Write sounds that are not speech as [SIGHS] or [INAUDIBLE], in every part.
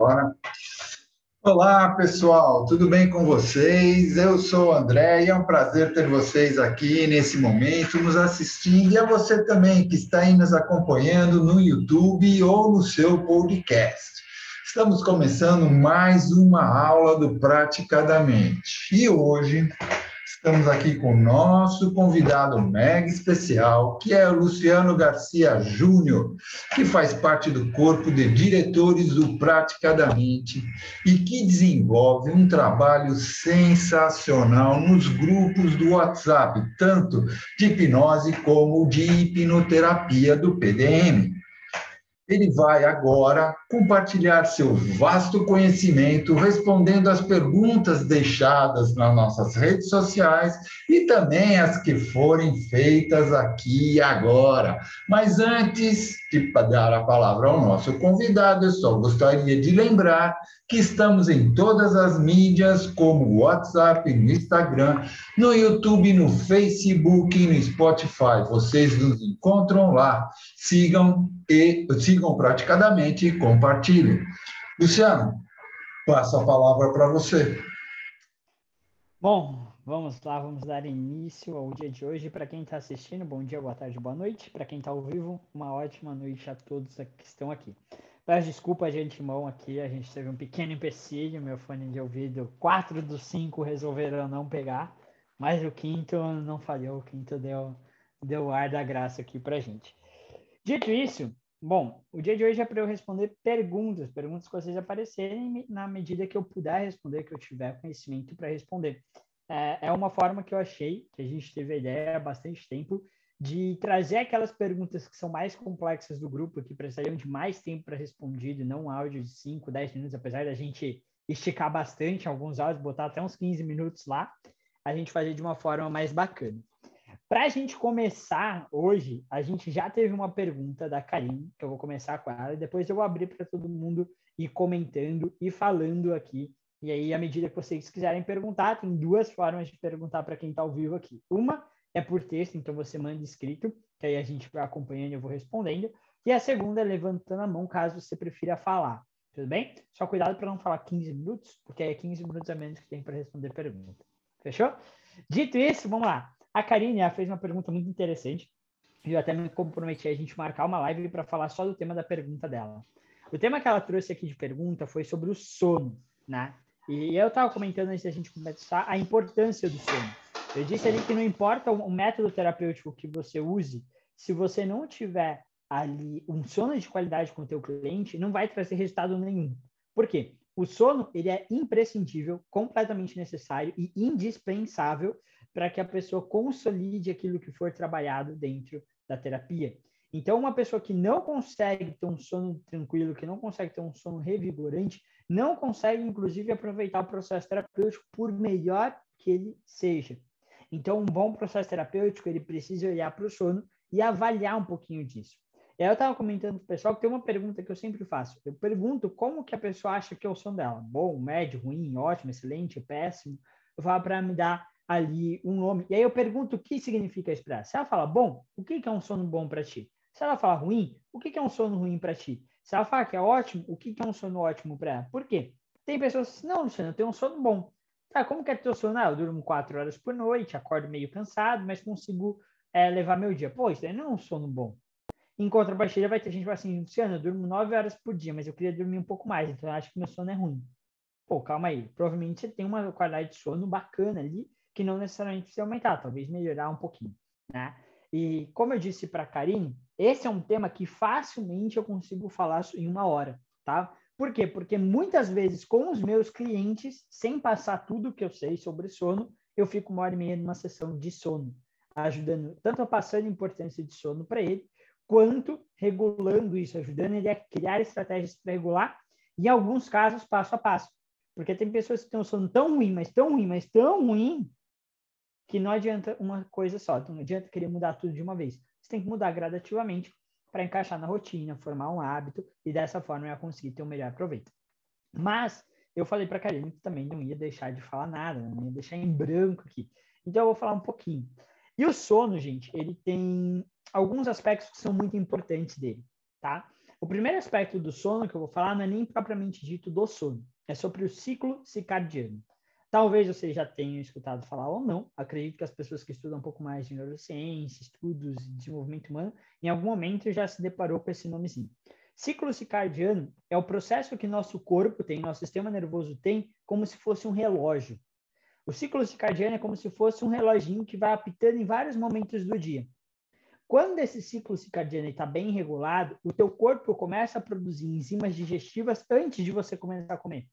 Bora. Olá, pessoal, tudo bem com vocês? Eu sou o André e é um prazer ter vocês aqui nesse momento, nos assistindo, e a você também que está aí nos acompanhando no YouTube ou no seu podcast. Estamos começando mais uma aula do Praticadamente. E hoje Estamos aqui com o nosso convidado mega especial, que é o Luciano Garcia Júnior, que faz parte do corpo de diretores do Praticadamente e que desenvolve um trabalho sensacional nos grupos do WhatsApp, tanto de hipnose como de hipnoterapia do PDM ele vai agora compartilhar seu vasto conhecimento, respondendo às perguntas deixadas nas nossas redes sociais e também as que forem feitas aqui e agora. Mas antes de dar a palavra ao nosso convidado, eu só gostaria de lembrar que estamos em todas as mídias, como WhatsApp, no Instagram, no YouTube, no Facebook e no Spotify. Vocês nos encontram lá. Sigam e sigam praticadamente e compartilhem. Luciano, passo a palavra para você. Bom, vamos lá, vamos dar início ao dia de hoje. Para quem está assistindo, bom dia, boa tarde, boa noite. Para quem está ao vivo, uma ótima noite a todos que estão aqui. Peço desculpa de antemão aqui, a gente teve um pequeno empecilho, meu fone de ouvido, quatro dos cinco resolveram não pegar, mas o quinto não falhou, o quinto deu, deu ar da graça aqui pra gente. Dito isso, bom, o dia de hoje é para eu responder perguntas, perguntas que vocês aparecerem na medida que eu puder responder, que eu tiver conhecimento para responder. É, é uma forma que eu achei, que a gente teve a ideia há bastante tempo, de trazer aquelas perguntas que são mais complexas do grupo, que precisariam de mais tempo para responder, não um áudio de 5, 10 minutos, apesar da gente esticar bastante alguns áudios, botar até uns 15 minutos lá, a gente fazer de uma forma mais bacana. Para a gente começar hoje, a gente já teve uma pergunta da Karine, que eu vou começar com ela, e depois eu vou abrir para todo mundo ir comentando e falando aqui. E aí, à medida que vocês quiserem perguntar, tem duas formas de perguntar para quem está ao vivo aqui. Uma é por texto, então você manda escrito, que aí a gente vai acompanhando e eu vou respondendo. E a segunda é levantando a mão, caso você prefira falar. Tudo bem? Só cuidado para não falar 15 minutos, porque é 15 minutos a menos que tem para responder pergunta. Fechou? Dito isso, vamos lá. A Karine fez uma pergunta muito interessante. Eu até me comprometi a gente marcar uma live para falar só do tema da pergunta dela. O tema que ela trouxe aqui de pergunta foi sobre o sono, né? E eu estava comentando antes da gente começar a importância do sono. Eu disse ali que não importa o método terapêutico que você use, se você não tiver ali um sono de qualidade com o teu cliente, não vai trazer resultado nenhum. Por quê? O sono ele é imprescindível, completamente necessário e indispensável para que a pessoa consolide aquilo que for trabalhado dentro da terapia. Então, uma pessoa que não consegue ter um sono tranquilo, que não consegue ter um sono revigorante, não consegue, inclusive, aproveitar o processo terapêutico por melhor que ele seja. Então, um bom processo terapêutico, ele precisa olhar para o sono e avaliar um pouquinho disso. E aí eu estava comentando com o pessoal que tem uma pergunta que eu sempre faço. Eu pergunto como que a pessoa acha que é o sono dela. Bom, médio, ruim, ótimo, excelente, péssimo. Eu falo para me dar ali um nome. E aí eu pergunto o que significa ela. Se ela fala bom, o que, é um sono bom para ti? Se ela fala ruim, o que, é um sono ruim para ti? Se ela fala que é ótimo, o que, é um sono ótimo para ela? Por quê? Tem pessoas que não, Luciano, eu tenho um sono bom. Tá, como que é teu sono? Ah, eu durmo quatro horas por noite, acordo meio cansado, mas consigo é, levar meu dia. Pô, isso daí não é um sono bom. Em contrapartida, vai ter gente que fala assim, Luciano, eu durmo nove horas por dia, mas eu queria dormir um pouco mais, então eu acho que meu sono é ruim. Pô, calma aí. Provavelmente você tem uma qualidade de sono bacana ali, que não necessariamente precisa aumentar, talvez melhorar um pouquinho, né? E como eu disse para Karine, esse é um tema que facilmente eu consigo falar em uma hora, tá? Por quê? Porque muitas vezes com os meus clientes, sem passar tudo que eu sei sobre sono, eu fico uma hora e meia numa sessão de sono, ajudando, tanto a passando a importância de sono para ele, quanto regulando isso, ajudando ele a criar estratégias para regular, em alguns casos passo a passo. Porque tem pessoas que têm um sono tão ruim, mas tão ruim, mas tão ruim, que não adianta uma coisa só. Então, não adianta querer mudar tudo de uma vez. Você tem que mudar gradativamente para encaixar na rotina, formar um hábito e dessa forma eu conseguir ter um melhor proveito. Mas eu falei para a Karine que também não ia deixar de falar nada, não ia deixar em branco aqui. Então eu vou falar um pouquinho. E o sono, gente, ele tem alguns aspectos que são muito importantes dele, tá? O primeiro aspecto do sono que eu vou falar não é nem propriamente dito do sono, é sobre o ciclo circadiano. Talvez você já tenha escutado falar ou não. Acredito que as pessoas que estudam um pouco mais de neurociência, estudos de desenvolvimento humano, em algum momento já se deparou com esse nomezinho. Ciclo circadiano é o processo que nosso corpo tem, nosso sistema nervoso tem, como se fosse um relógio. O ciclo circadiano é como se fosse um reloginho que vai apitando em vários momentos do dia. Quando esse ciclo circadiano está bem regulado, o teu corpo começa a produzir enzimas digestivas antes de você começar a comer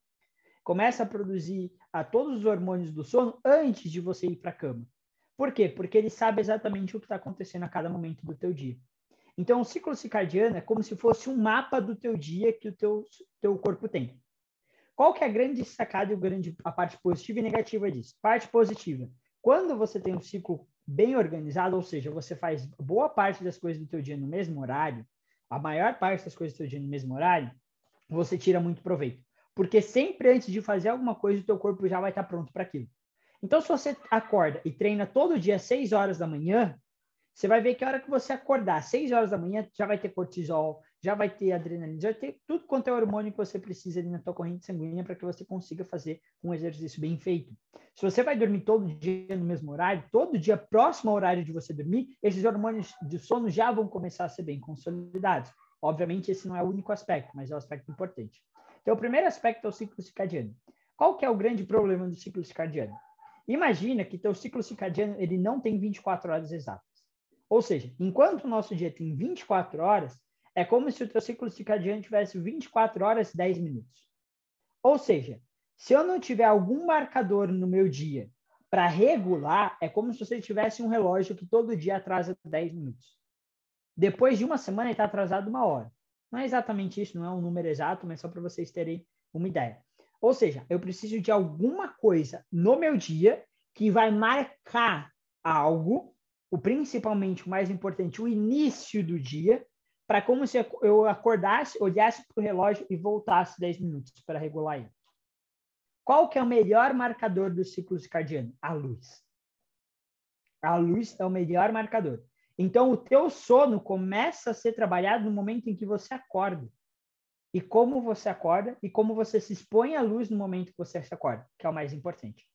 começa a produzir a todos os hormônios do sono antes de você ir para a cama. Por quê? Porque ele sabe exatamente o que está acontecendo a cada momento do teu dia. Então, o ciclo circadiano é como se fosse um mapa do teu dia que o teu, teu corpo tem. Qual que é a grande sacada e o grande, a parte positiva e negativa disso? Parte positiva. Quando você tem um ciclo bem organizado, ou seja, você faz boa parte das coisas do teu dia no mesmo horário, a maior parte das coisas do teu dia no mesmo horário, você tira muito proveito. Porque sempre antes de fazer alguma coisa, o teu corpo já vai estar pronto para aquilo. Então, se você acorda e treina todo dia às 6 horas da manhã, você vai ver que a hora que você acordar às 6 horas da manhã, já vai ter cortisol, já vai ter adrenalina, já vai ter tudo quanto é hormônio que você precisa ali na tua corrente sanguínea para que você consiga fazer um exercício bem feito. Se você vai dormir todo dia no mesmo horário, todo dia próximo ao horário de você dormir, esses hormônios de sono já vão começar a ser bem consolidados. Obviamente, esse não é o único aspecto, mas é um aspecto importante. Então, o primeiro aspecto é o ciclo circadiano. Qual que é o grande problema do ciclo circadiano? Imagina que teu ciclo circadiano ele não tem 24 horas exatas. Ou seja, enquanto o nosso dia tem 24 horas, é como se o teu ciclo circadiano tivesse 24 horas e 10 minutos. Ou seja, se eu não tiver algum marcador no meu dia para regular, é como se você tivesse um relógio que todo dia atrasa 10 minutos. Depois de uma semana, ele está atrasado uma hora. Não é exatamente isso, não é um número exato, mas só para vocês terem uma ideia. Ou seja, eu preciso de alguma coisa no meu dia que vai marcar algo, o principalmente o mais importante, o início do dia, para como se eu acordasse, olhasse para o relógio e voltasse 10 minutos para regular ele. Qual que é o melhor marcador do ciclo circadiano? A luz. A luz é o melhor marcador. Então, o teu sono começa a ser trabalhado no momento em que você acorda. E como você acorda e como você se expõe à luz no momento que você se acorda, que é o mais importante.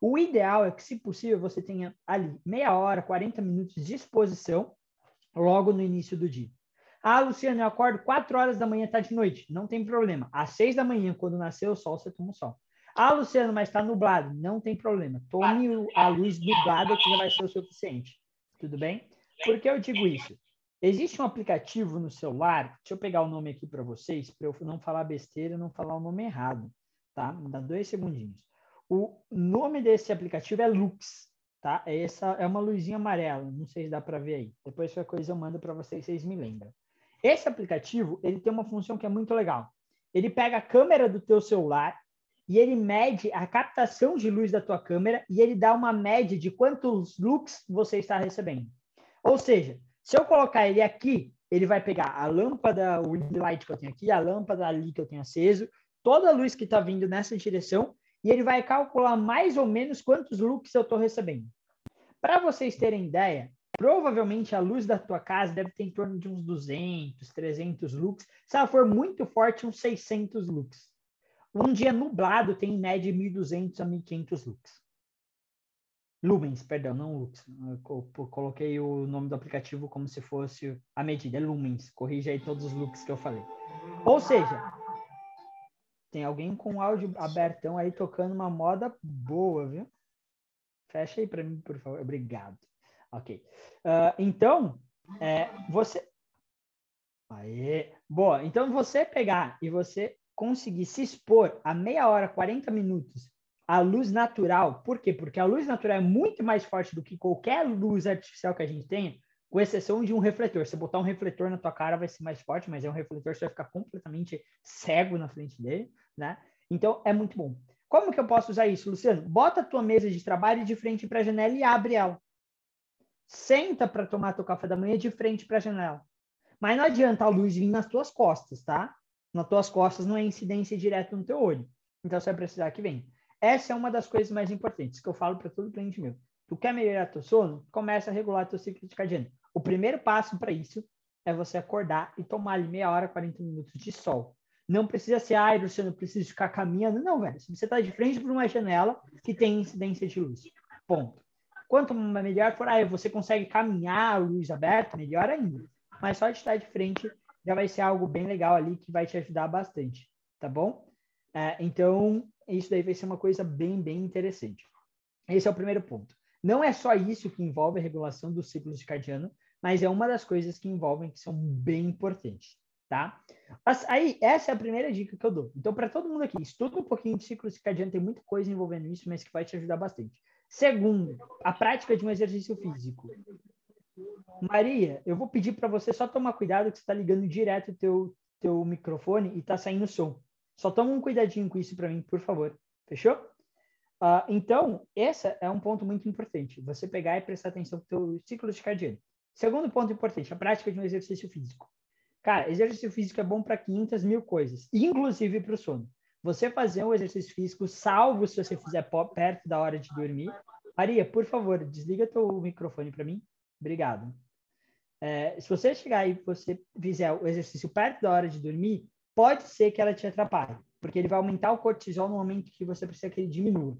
O ideal é que, se possível, você tenha ali meia hora, 40 minutos de exposição logo no início do dia. Ah, Luciano, eu acordo 4 horas da manhã, tá de noite. Não tem problema. Às 6 da manhã, quando nascer o sol, você toma o sol. Ah, Luciano, mas está nublado. Não tem problema. Tome a luz nublada que já vai ser o suficiente. Tudo bem? Por que eu digo isso? Existe um aplicativo no celular, deixa eu pegar o nome aqui para vocês, para eu não falar besteira não falar o nome errado, tá? Me dá dois segundinhos. O nome desse aplicativo é Lux, tá? Essa é uma luzinha amarela, não sei se dá para ver aí. Depois qualquer coisa eu mando para vocês, vocês me lembram. Esse aplicativo, ele tem uma função que é muito legal. Ele pega a câmera do teu celular e ele mede a captação de luz da tua câmera e ele dá uma média de quantos lux você está recebendo. Ou seja, se eu colocar ele aqui, ele vai pegar a lâmpada, o light que eu tenho aqui, a lâmpada ali que eu tenho aceso, toda a luz que está vindo nessa direção, e ele vai calcular mais ou menos quantos lux eu estou recebendo. Para vocês terem ideia, provavelmente a luz da tua casa deve ter em torno de uns 200, 300 lux. Se ela for muito forte, uns 600 lux. Um dia nublado tem em média 1.200 a 1.500 lux. Lumens, perdão, não Lux. Eu coloquei o nome do aplicativo como se fosse a medida, é Lumens. Corrija aí todos os looks que eu falei. Ou seja, tem alguém com áudio abertão aí tocando uma moda boa, viu? Fecha aí para mim, por favor. Obrigado. Ok. Uh, então, é, você. Aê. Boa. Então, você pegar e você conseguir se expor a meia hora, 40 minutos a luz natural. Por quê? Porque a luz natural é muito mais forte do que qualquer luz artificial que a gente tenha, com exceção de um refletor. Se botar um refletor na tua cara vai ser mais forte, mas é um refletor, você vai ficar completamente cego na frente dele, né? Então, é muito bom. Como que eu posso usar isso, Luciano? Bota a tua mesa de trabalho de frente para a janela e abre ela. Senta para tomar teu café da manhã de frente para a janela. Mas não adianta a luz vir nas tuas costas, tá? Nas tuas costas não é incidência direta no teu olho. Então, você vai precisar que venha. Essa é uma das coisas mais importantes que eu falo para todo cliente meu. Tu quer melhorar teu sono? Começa a regular teu ciclo circadiano. O primeiro passo para isso é você acordar e tomar ali meia hora, 40 minutos de sol. Não precisa ser, ah, Luciano, precisa ficar caminhando. Não, velho. Você está de frente para uma janela que tem incidência de luz. Ponto. Quanto melhor for, ah, você consegue caminhar, luz aberta, melhor ainda. Mas só de estar de frente já vai ser algo bem legal ali que vai te ajudar bastante, tá bom? É, então, isso daí vai ser uma coisa bem, bem interessante. Esse é o primeiro ponto. Não é só isso que envolve a regulação do ciclo circadiano, mas é uma das coisas que envolvem que são bem importantes, tá? Mas aí, essa é a primeira dica que eu dou. Então, para todo mundo aqui, estuda um pouquinho de ciclo circadiano, tem muita coisa envolvendo isso, mas que vai te ajudar bastante. Segundo, a prática de um exercício físico. Maria, eu vou pedir para você só tomar cuidado que você está ligando direto o teu, teu microfone e está saindo som. Só toma um cuidadinho com isso para mim, por favor. Fechou? Uh, então, esse é um ponto muito importante. Você pegar e prestar atenção no teu ciclo circadiano. Segundo ponto importante, a prática de um exercício físico. Cara, exercício físico é bom para 500 mil coisas, inclusive para o sono. Você fazer um exercício físico, salvo se você fizer perto da hora de dormir. Maria, por favor, desliga teu microfone para mim. Obrigado. É, se você chegar e você fizer o exercício perto da hora de dormir, pode ser que ela te atrapalhe, porque ele vai aumentar o cortisol no momento que você precisa que ele diminua.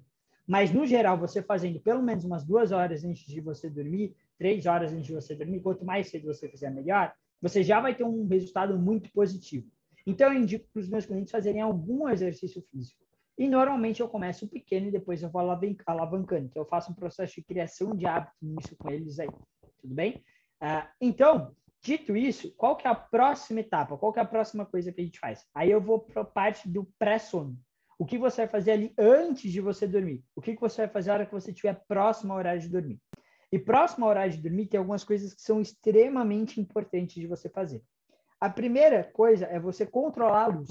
Mas, no geral, você fazendo pelo menos umas duas horas antes de você dormir, três horas antes de você dormir, quanto mais cedo você fizer, melhor, você já vai ter um resultado muito positivo. Então, eu indico para os meus clientes fazerem algum exercício físico. E, normalmente, eu começo pequeno e depois eu vou alavancando. Então, eu faço um processo de criação de hábito nisso com eles aí. Tudo bem? Uh, então, dito isso, qual que é a próxima etapa? Qual que é a próxima coisa que a gente faz? Aí eu vou para a parte do pré-sono. O que você vai fazer ali antes de você dormir? O que, que você vai fazer na hora que você estiver próximo ao horário de dormir? E próximo ao horário de dormir, tem algumas coisas que são extremamente importantes de você fazer. A primeira coisa é você controlar a luz.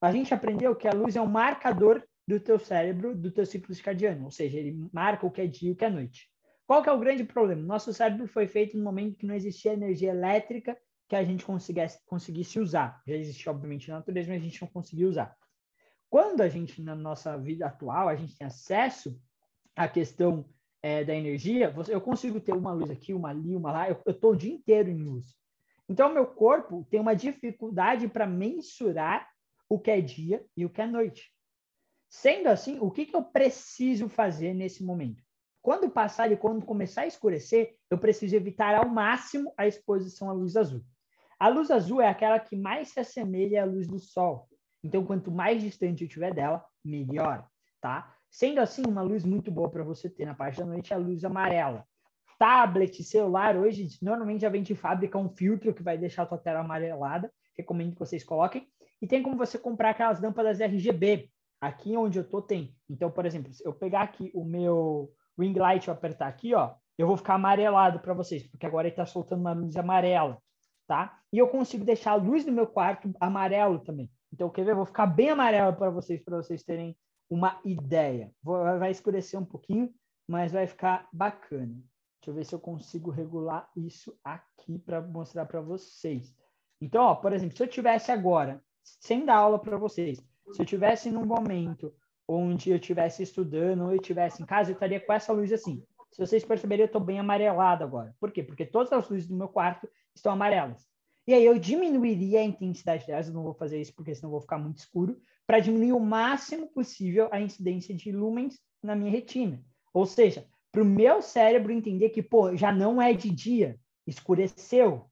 A gente aprendeu que a luz é um marcador do teu cérebro, do teu ciclo circadiano, ou seja, ele marca o que é dia e o que é noite. Qual que é o grande problema? Nosso cérebro foi feito no momento que não existia energia elétrica que a gente conseguisse, conseguisse usar. Já existia, obviamente, na natureza, mas a gente não conseguia usar. Quando a gente, na nossa vida atual, a gente tem acesso à questão é, da energia, eu consigo ter uma luz aqui, uma ali, uma lá, eu estou o dia inteiro em luz. Então, meu corpo tem uma dificuldade para mensurar o que é dia e o que é noite. Sendo assim, o que, que eu preciso fazer nesse momento? Quando passar e quando começar a escurecer, eu preciso evitar ao máximo a exposição à luz azul. A luz azul é aquela que mais se assemelha à luz do sol. Então, quanto mais distante eu estiver dela, melhor, tá? Sendo assim, uma luz muito boa para você ter na parte da noite é a luz amarela. Tablet, celular, hoje normalmente já vem de fábrica um filtro que vai deixar a tua tela amarelada. Recomendo que vocês coloquem. E tem como você comprar aquelas lâmpadas RGB. Aqui onde eu tô tem. Então, por exemplo, se eu pegar aqui o meu ring light e apertar aqui, ó, eu vou ficar amarelado para vocês, porque agora ele está soltando uma luz amarela, tá? E eu consigo deixar a luz do meu quarto amarelo também. Então, quer ver? Eu vou ficar bem amarelo para vocês, para vocês terem uma ideia. Vou, vai escurecer um pouquinho, mas vai ficar bacana. Deixa eu ver se eu consigo regular isso aqui para mostrar para vocês. Então, ó, por exemplo, se eu tivesse agora, sem dar aula para vocês, se eu tivesse num momento onde eu estivesse estudando ou eu estivesse em casa, eu estaria com essa luz assim. Se vocês perceberem, eu estou bem amarelado agora. Por quê? Porque todas as luzes do meu quarto estão amarelas. E aí eu diminuiria a intensidade delas, eu não vou fazer isso porque senão vou ficar muito escuro, para diminuir o máximo possível a incidência de lumens na minha retina. Ou seja, para o meu cérebro entender que, pô, já não é de dia, escureceu,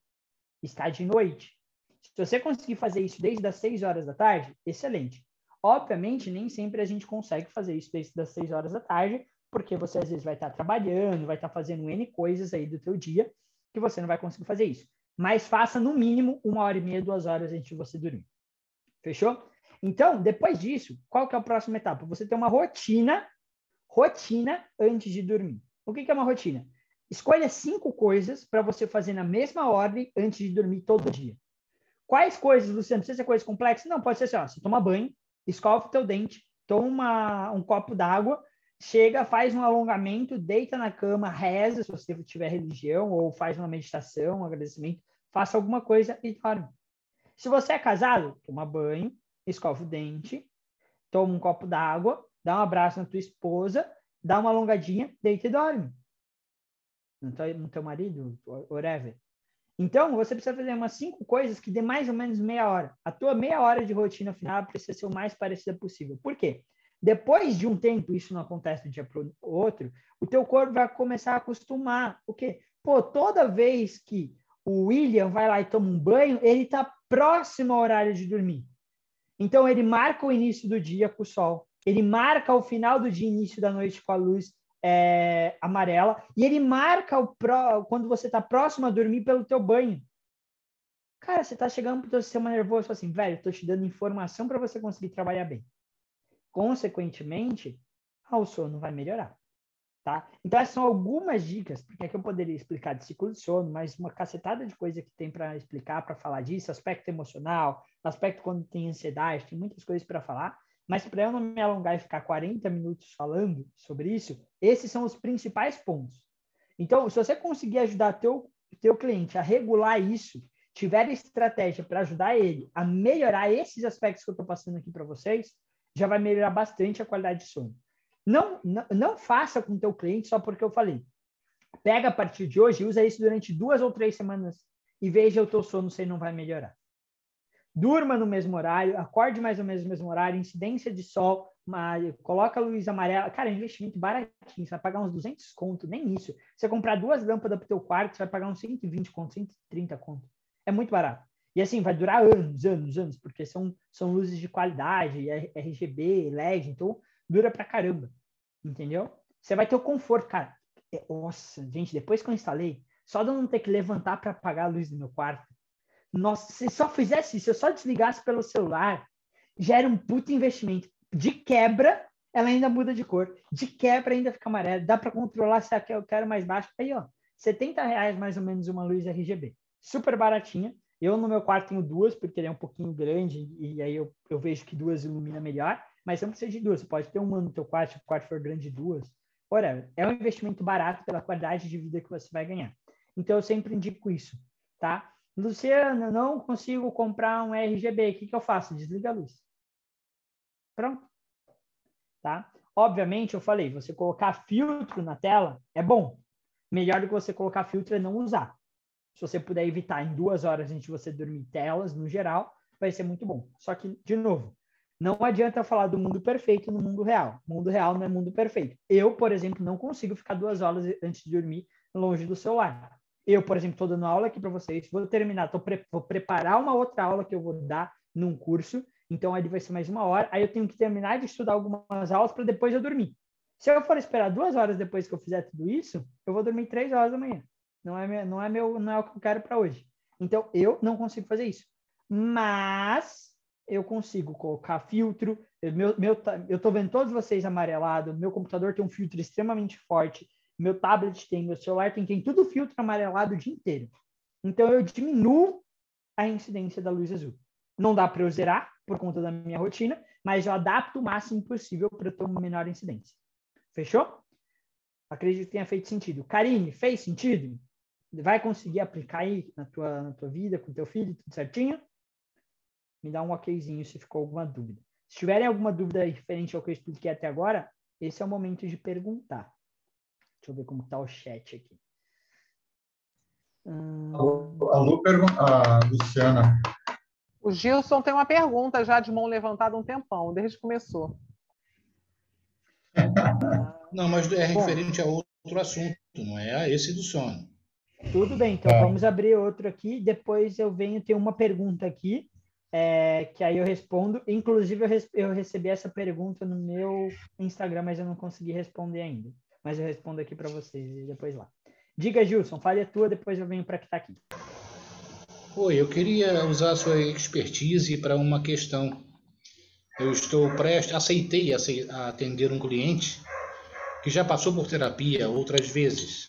está de noite. Se você conseguir fazer isso desde as 6 horas da tarde, excelente. Obviamente, nem sempre a gente consegue fazer isso desde as 6 horas da tarde, porque você às vezes vai estar trabalhando, vai estar fazendo N coisas aí do teu dia, que você não vai conseguir fazer isso. Mas faça no mínimo uma hora e meia, duas horas antes de você dormir. Fechou? Então, depois disso, qual que é a próxima etapa? Você tem uma rotina, rotina antes de dormir. O que, que é uma rotina? Escolha cinco coisas para você fazer na mesma ordem antes de dormir todo dia. Quais coisas, Luciano? Precisa ser coisas complexas? Não, pode ser assim, ó, você toma banho, escova o teu dente, toma um copo d'água, chega, faz um alongamento, deita na cama, reza, se você tiver religião, ou faz uma meditação, um agradecimento, faça alguma coisa e dorme. Se você é casado, toma banho, escova o dente, toma um copo d'água, dá um abraço na tua esposa, dá uma alongadinha, deita e dorme. No teu, no teu marido, whatever. Então, você precisa fazer umas cinco coisas que dê mais ou menos meia hora. A tua meia hora de rotina final precisa ser o mais parecida possível. Por quê? Depois de um tempo, isso não acontece de um dia para o outro, o teu corpo vai começar a acostumar. O quê? Pô, toda vez que o William vai lá e toma um banho, ele está próximo ao horário de dormir. Então, ele marca o início do dia com o sol, ele marca o final do dia, início da noite com a luz é, amarela, e ele marca o pro, quando você está próximo a dormir pelo teu banho. Cara, você está chegando para o teu sistema nervoso assim, velho, estou te dando informação para você conseguir trabalhar bem. Consequentemente, ah, o sono vai melhorar. Tá? Então, essas são algumas dicas, porque aqui eu poderia explicar de ciclo de sono, mas uma cacetada de coisa que tem para explicar, para falar disso, aspecto emocional, aspecto quando tem ansiedade, tem muitas coisas para falar. Mas para eu não me alongar e ficar 40 minutos falando sobre isso, esses são os principais pontos. Então, se você conseguir ajudar teu, teu cliente a regular isso, tiver estratégia para ajudar ele a melhorar esses aspectos que eu estou passando aqui para vocês, já vai melhorar bastante a qualidade de sono. Não, não, não faça com o teu cliente só porque eu falei. Pega a partir de hoje e usa isso durante duas ou três semanas e veja o teu sono se não vai melhorar durma no mesmo horário, acorde mais ou menos no mesmo horário, incidência de sol, uma, coloca a luz amarela. Cara, é investimento baratinho, você vai pagar uns 200 conto, nem isso. Você comprar duas lâmpadas para o teu quarto, você vai pagar uns 120 conto, 130 conto. É muito barato. E assim, vai durar anos, anos, anos, porque são, são luzes de qualidade, RGB, LED, então dura pra caramba. Entendeu? Você vai ter o conforto, cara. É, nossa, gente, depois que eu instalei, só de eu não ter que levantar para apagar a luz do meu quarto, nossa, se só fizesse isso, se eu só desligasse pelo celular, já era um puto investimento. De quebra, ela ainda muda de cor. De quebra, ainda fica amarela. Dá para controlar se eu quero mais baixo. Aí, ó, 70 reais mais ou menos uma luz RGB. Super baratinha. Eu no meu quarto tenho duas, porque ele é um pouquinho grande, e aí eu, eu vejo que duas ilumina melhor. Mas você não precisa de duas. Você pode ter uma no teu quarto, se o quarto for grande, duas. Ora, é um investimento barato pela qualidade de vida que você vai ganhar. Então, eu sempre indico isso, tá? Luciana, não consigo comprar um RGB. O que, que eu faço? Desliga a luz. Pronto. Tá? Obviamente, eu falei, você colocar filtro na tela é bom. Melhor do que você colocar filtro é não usar. Se você puder evitar em duas horas antes de você dormir telas, no geral, vai ser muito bom. Só que, de novo, não adianta falar do mundo perfeito no mundo real. Mundo real não é mundo perfeito. Eu, por exemplo, não consigo ficar duas horas antes de dormir longe do celular. Eu, por exemplo, estou dando aula aqui para vocês, vou terminar, tô pre vou preparar uma outra aula que eu vou dar num curso, então aí vai ser mais uma hora, aí eu tenho que terminar de estudar algumas aulas para depois eu dormir. Se eu for esperar duas horas depois que eu fizer tudo isso, eu vou dormir três horas da manhã. Não é meu, não é meu, não é o que eu quero para hoje. Então eu não consigo fazer isso. Mas eu consigo colocar filtro. Eu, meu, meu, eu tô vendo todos vocês amarelado. Meu computador tem um filtro extremamente forte meu tablet tem, meu celular tem, tem tudo filtro amarelado o dia inteiro. Então eu diminuo a incidência da luz azul. Não dá para eu zerar por conta da minha rotina, mas eu adapto o máximo possível para ter uma menor incidência. Fechou? Acredito que tenha feito sentido. Karine, fez sentido? Vai conseguir aplicar aí na tua, na tua vida, com teu filho, tudo certinho? Me dá um okzinho se ficou alguma dúvida. Se tiverem alguma dúvida referente ao que eu expliquei até agora, esse é o momento de perguntar. Deixa eu ver como está o chat aqui. Hum... A, Lu a Luciana. O Gilson tem uma pergunta já de mão levantada um tempão, desde que começou. [LAUGHS] Não, mas é referente Bom, a outro assunto, não é a esse do sono. Tudo bem, então é. vamos abrir outro aqui. Depois eu venho ter uma pergunta aqui, é, que aí eu respondo. Inclusive, eu, eu recebi essa pergunta no meu Instagram, mas eu não consegui responder ainda mas eu respondo aqui para vocês depois lá. Diga, Gilson, fale a tua, depois eu venho para que está aqui. Oi, eu queria usar a sua expertise para uma questão. Eu estou prestes, aceitei atender um cliente que já passou por terapia outras vezes.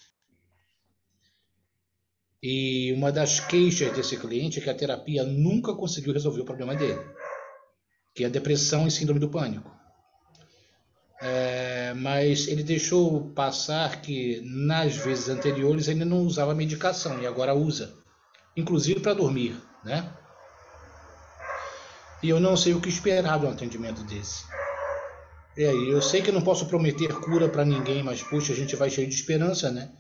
E uma das queixas desse cliente é que a terapia nunca conseguiu resolver o problema dele, que é a depressão e síndrome do pânico. É, mas ele deixou passar que nas vezes anteriores ele não usava medicação e agora usa, inclusive para dormir, né? E eu não sei o que esperar de um atendimento desse. E aí, eu sei que não posso prometer cura para ninguém, mas puxa, a gente vai cheio de esperança, né?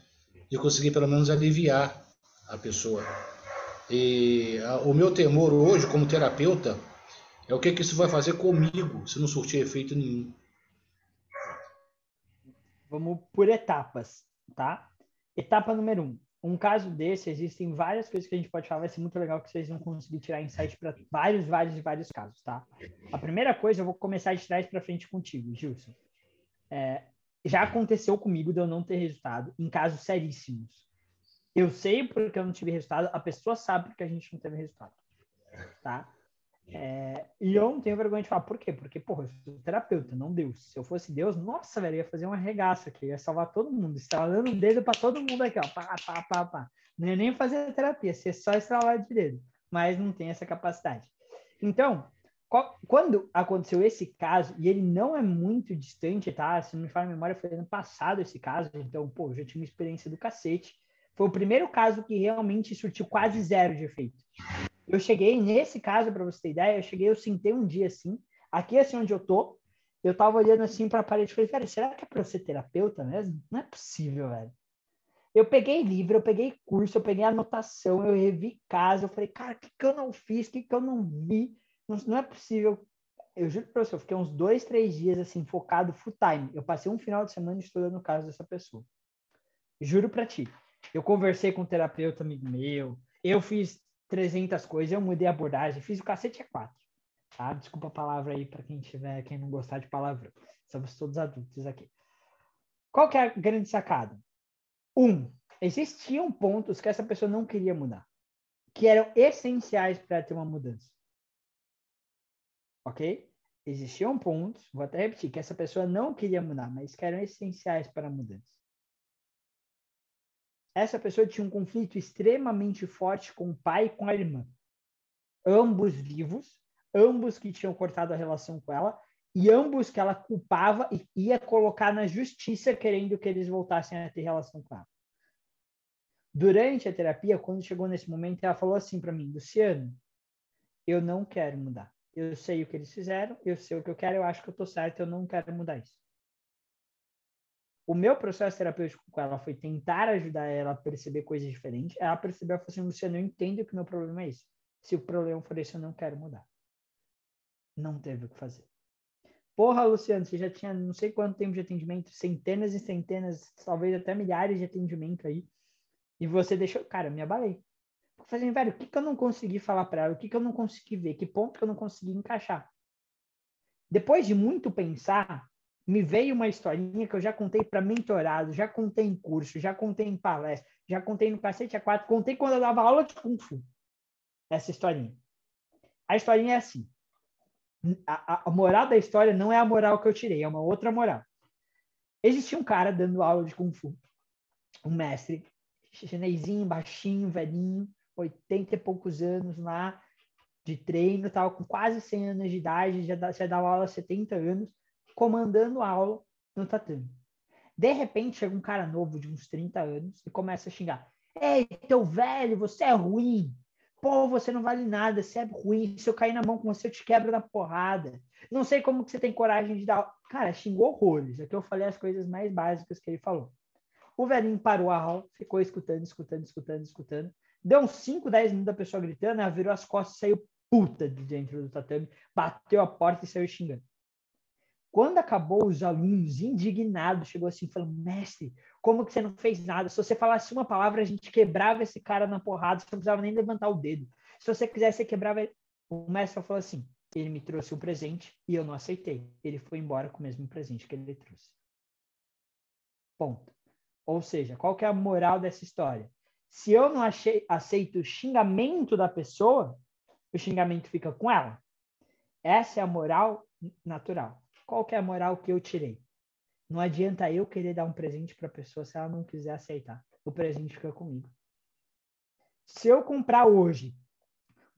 De conseguir pelo menos aliviar a pessoa. E a, o meu temor hoje, como terapeuta, é o que, que isso vai fazer comigo se não surtir efeito nenhum. Vamos por etapas, tá? Etapa número um. Um caso desse, existem várias coisas que a gente pode falar, vai ser muito legal que vocês vão conseguir tirar insight para vários, vários e vários casos, tá? A primeira coisa, eu vou começar de trás para frente contigo, Gilson. É, já aconteceu comigo de eu não ter resultado em casos seríssimos. Eu sei porque eu não tive resultado, a pessoa sabe porque a gente não teve resultado, tá? É, e eu não tenho vergonha de falar, por quê? Porque, porra, eu sou terapeuta, não Deus. Se eu fosse Deus, nossa, velho, ia fazer uma regaça aqui, ia salvar todo mundo, estralando o dedo para todo mundo aqui, ó, pá, pá, pá, pá. Não ia nem fazer terapia, ser só estralar de dedo, mas não tem essa capacidade. Então, quando aconteceu esse caso, e ele não é muito distante, tá? Se não me falha a memória, foi ano passado esse caso, então, pô, eu já tinha uma experiência do cacete. Foi o primeiro caso que realmente surtiu quase zero de efeito. Eu cheguei, nesse caso, para você ter ideia, eu cheguei, eu sentei um dia assim, aqui assim onde eu tô, eu tava olhando assim para a parede e falei, velho, será que é para ser terapeuta mesmo? Não é possível, velho. Eu peguei livro, eu peguei curso, eu peguei anotação, eu revi casa, eu falei, cara, o que, que eu não fiz, o que, que eu não vi? Não, não é possível. Eu juro para você, eu fiquei uns dois, três dias assim, focado full time. Eu passei um final de semana estudando o caso dessa pessoa. Juro para ti. Eu conversei com um terapeuta amigo meu, eu fiz 300 coisas, eu mudei a abordagem, fiz o cacete a quatro. Tá? Desculpa a palavra aí para quem tiver, quem não gostar de palavra. Somos todos adultos aqui. Qual que é a grande sacada? Um, existiam pontos que essa pessoa não queria mudar, que eram essenciais para ter uma mudança. Ok? Existiam pontos, vou até repetir, que essa pessoa não queria mudar, mas que eram essenciais para a mudança essa pessoa tinha um conflito extremamente forte com o pai e com a irmã. Ambos vivos, ambos que tinham cortado a relação com ela, e ambos que ela culpava e ia colocar na justiça querendo que eles voltassem a ter relação com ela. Durante a terapia, quando chegou nesse momento, ela falou assim para mim, Luciano, eu não quero mudar. Eu sei o que eles fizeram, eu sei o que eu quero, eu acho que eu tô certo, eu não quero mudar isso. O meu processo terapêutico com ela foi tentar ajudar ela a perceber coisas diferentes. Ela percebeu, ela falou assim, Luciano, eu entendo que o meu problema é esse. Se o problema for esse, eu não quero mudar. Não teve o que fazer. Porra, Luciano, você já tinha não sei quanto tempo de atendimento, centenas e centenas, talvez até milhares de atendimento aí, e você deixou. Cara, eu me abalei. Falei, assim, velho, o que, que eu não consegui falar para ela? O que, que eu não consegui ver? Que ponto que eu não consegui encaixar? Depois de muito pensar, me veio uma historinha que eu já contei para mentorado, já contei em curso, já contei em palestra, já contei no Cacete A4, contei quando eu dava aula de Kung Fu. Essa historinha. A historinha é assim. A, a, moral da história não é a moral que eu tirei, é uma outra moral. Existia um cara dando aula de Kung Fu, um mestre, chinesinho, baixinho, velhinho, 80 e poucos anos lá, de treino, tal, com quase 100 anos de idade, já, já dava aula há 70 anos, comandando a aula no tatame. De repente, chega um cara novo de uns 30 anos e começa a xingar. Ei, teu velho, você é ruim. Pô, você não vale nada, você é ruim. Se eu cair na mão com você, eu te quebro na porrada. Não sei como que você tem coragem de dar. Cara, xingou horrores. Aqui eu falei as coisas mais básicas que ele falou. O velhinho parou a aula, ficou escutando, escutando, escutando, escutando. Deu uns 5, 10 minutos da pessoa gritando, ela virou as costas e saiu puta de dentro do tatame, bateu a porta e saiu xingando. Quando acabou, os alunos, indignados, chegou assim, falando, mestre, como que você não fez nada? Se você falasse uma palavra, a gente quebrava esse cara na porrada, você não precisava nem levantar o dedo. Se você quisesse, você quebrava... O mestre falou assim, ele me trouxe um presente e eu não aceitei. Ele foi embora com o mesmo presente que ele trouxe. Ponto. Ou seja, qual que é a moral dessa história? Se eu não achei, aceito o xingamento da pessoa, o xingamento fica com ela. Essa é a moral natural. Qual que é a moral que eu tirei? Não adianta eu querer dar um presente para a pessoa se ela não quiser aceitar. O presente fica comigo. Se eu comprar hoje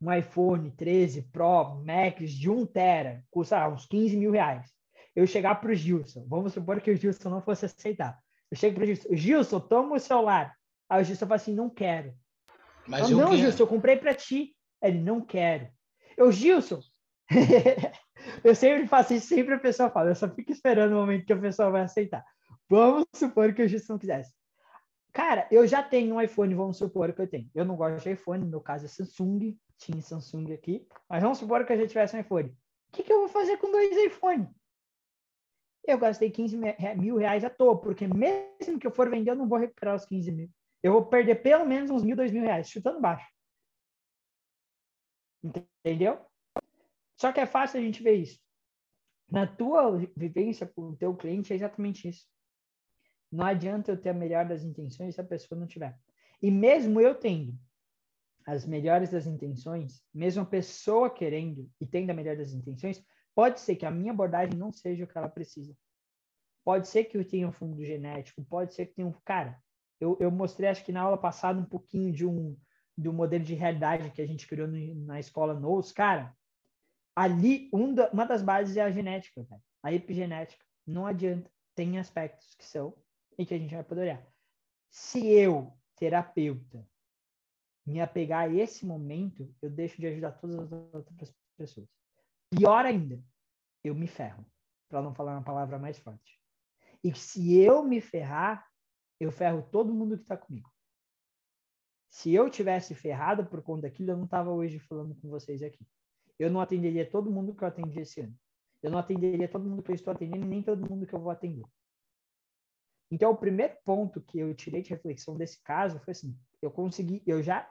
um iPhone 13 Pro Max de 1 tera, custa uns 15 mil reais. Eu chegar para o Gilson, vamos supor que o Gilson não fosse aceitar. Eu chego para o Gilson, Gilson, toma o celular. Aí o Gilson fala assim, não quero. Mas eu, não, quero. Gilson, eu comprei para ti. Ele, não quero. Eu, Gilson, [LAUGHS] eu sempre faço isso, sempre a pessoa fala, eu só fico esperando o momento que a pessoa vai aceitar. Vamos supor que o não quisesse. Cara, eu já tenho um iPhone, vamos supor que eu tenho. Eu não gosto de iPhone, no meu caso é Samsung, tinha Samsung aqui, mas vamos supor que eu já tivesse um iPhone. O que, que eu vou fazer com dois iPhones? Eu gastei 15 mil reais à toa, porque mesmo que eu for vender, eu não vou recuperar os 15 mil. Eu vou perder pelo menos uns mil, dois mil reais, chutando baixo. Entendeu? Só que é fácil a gente ver isso. Na tua vivência com o teu cliente é exatamente isso. Não adianta eu ter a melhor das intenções se a pessoa não tiver. E mesmo eu tendo as melhores das intenções, mesmo a pessoa querendo e tendo a melhor das intenções, pode ser que a minha abordagem não seja o que ela precisa. Pode ser que eu tenha um fundo genético, pode ser que tenha um. Cara, eu, eu mostrei, acho que na aula passada, um pouquinho de um do modelo de realidade que a gente criou no, na escola NOS. Cara, ali, um da, uma das bases é a genética, a epigenética. Não adianta, tem aspectos que são e que a gente vai poder olhar. Se eu, terapeuta, me apegar a esse momento, eu deixo de ajudar todas as outras pessoas. Pior ainda, eu me ferro, para não falar uma palavra mais forte. E se eu me ferrar, eu ferro todo mundo que está comigo. Se eu tivesse ferrado por conta daquilo, eu não estava hoje falando com vocês aqui. Eu não atenderia todo mundo que eu atendi esse ano. Eu não atenderia todo mundo que eu estou atendendo, nem todo mundo que eu vou atender. Então, o primeiro ponto que eu tirei de reflexão desse caso foi assim: eu consegui, eu já,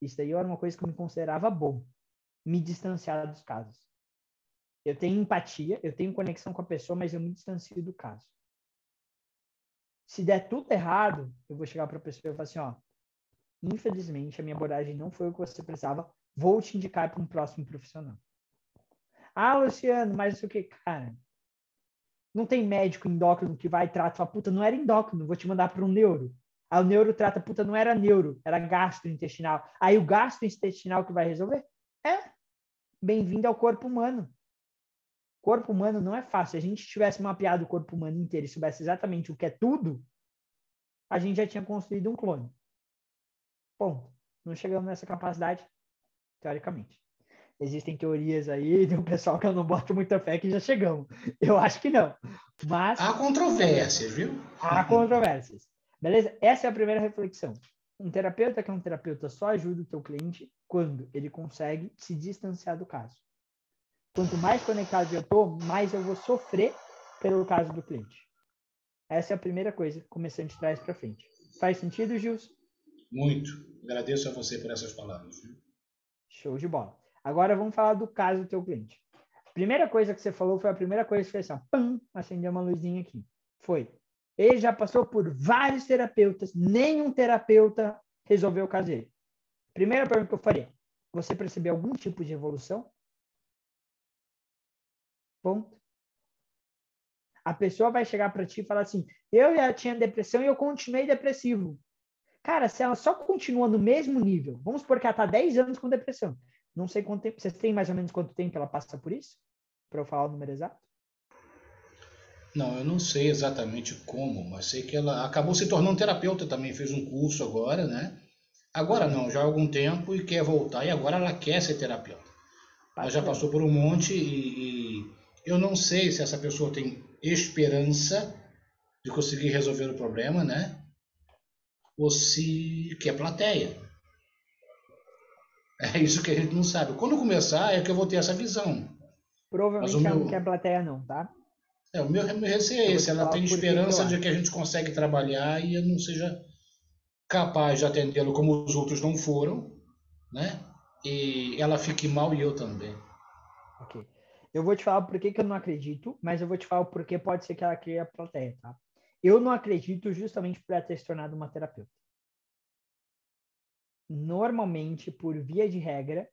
isso daí era uma coisa que eu me considerava bom, me distanciar dos casos. Eu tenho empatia, eu tenho conexão com a pessoa, mas eu me distancio do caso. Se der tudo errado, eu vou chegar para a pessoa e falar assim: ó, infelizmente a minha abordagem não foi o que você precisava, vou te indicar para um próximo profissional. Ah, Luciano, mas o que, cara? Não tem médico endócrino que vai e trata, fala, puta, não era endócrino, vou te mandar para um neuro. Aí o neuro trata, puta, não era neuro, era gastrointestinal. Aí o gastrointestinal que vai resolver? É. Bem-vindo ao corpo humano. Corpo humano não é fácil. Se a gente tivesse mapeado o corpo humano inteiro e soubesse exatamente o que é tudo, a gente já tinha construído um clone. Ponto. Não chegamos nessa capacidade, teoricamente. Existem teorias aí [LAUGHS] de um pessoal que eu não boto muita fé que já chegamos. Eu acho que não. Mas. Há controvérsias, viu? Há controvérsias. Beleza? Essa é a primeira reflexão. Um terapeuta que é um terapeuta só ajuda o teu cliente quando ele consegue se distanciar do caso. Quanto mais conectado eu estou, mais eu vou sofrer pelo caso do cliente. Essa é a primeira coisa, começando de trás para frente. Faz sentido, Gilson? Muito. Agradeço a você por essas palavras. Show de bola. Agora vamos falar do caso do teu cliente. Primeira coisa que você falou foi a primeira coisa que fez assim, pam, acendeu uma luzinha aqui. Foi. Ele já passou por vários terapeutas, nenhum terapeuta resolveu o caso dele. Primeira pergunta que eu faria: você percebeu algum tipo de evolução? Ponto. A pessoa vai chegar para ti e falar assim: eu já tinha depressão e eu continuei depressivo. Cara, se ela só continua no mesmo nível, vamos supor que ela está 10 anos com depressão. Não sei quanto tempo. Vocês têm mais ou menos quanto tempo ela passa por isso? Para eu falar o número exato? Não, eu não sei exatamente como, mas sei que ela acabou se tornando terapeuta também, fez um curso agora, né? Agora não, já há algum tempo e quer voltar, e agora ela quer ser terapeuta. Ela já passou por um monte e, e eu não sei se essa pessoa tem esperança de conseguir resolver o problema, né? Ou se quer plateia. É isso que a gente não sabe. Quando começar é que eu vou ter essa visão. Provavelmente ela meu... não quer plateia não, tá? É, o meu, meu receio é esse. Ela tem esperança de que a gente consegue trabalhar e eu não seja capaz de atendê-lo como os outros não foram, né? E ela fique mal e eu também. Ok. Eu vou te falar por que, que eu não acredito, mas eu vou te falar o porquê pode ser que ela crie a plateia, tá? Eu não acredito justamente por ela ter se tornado uma terapeuta normalmente, por via de regra,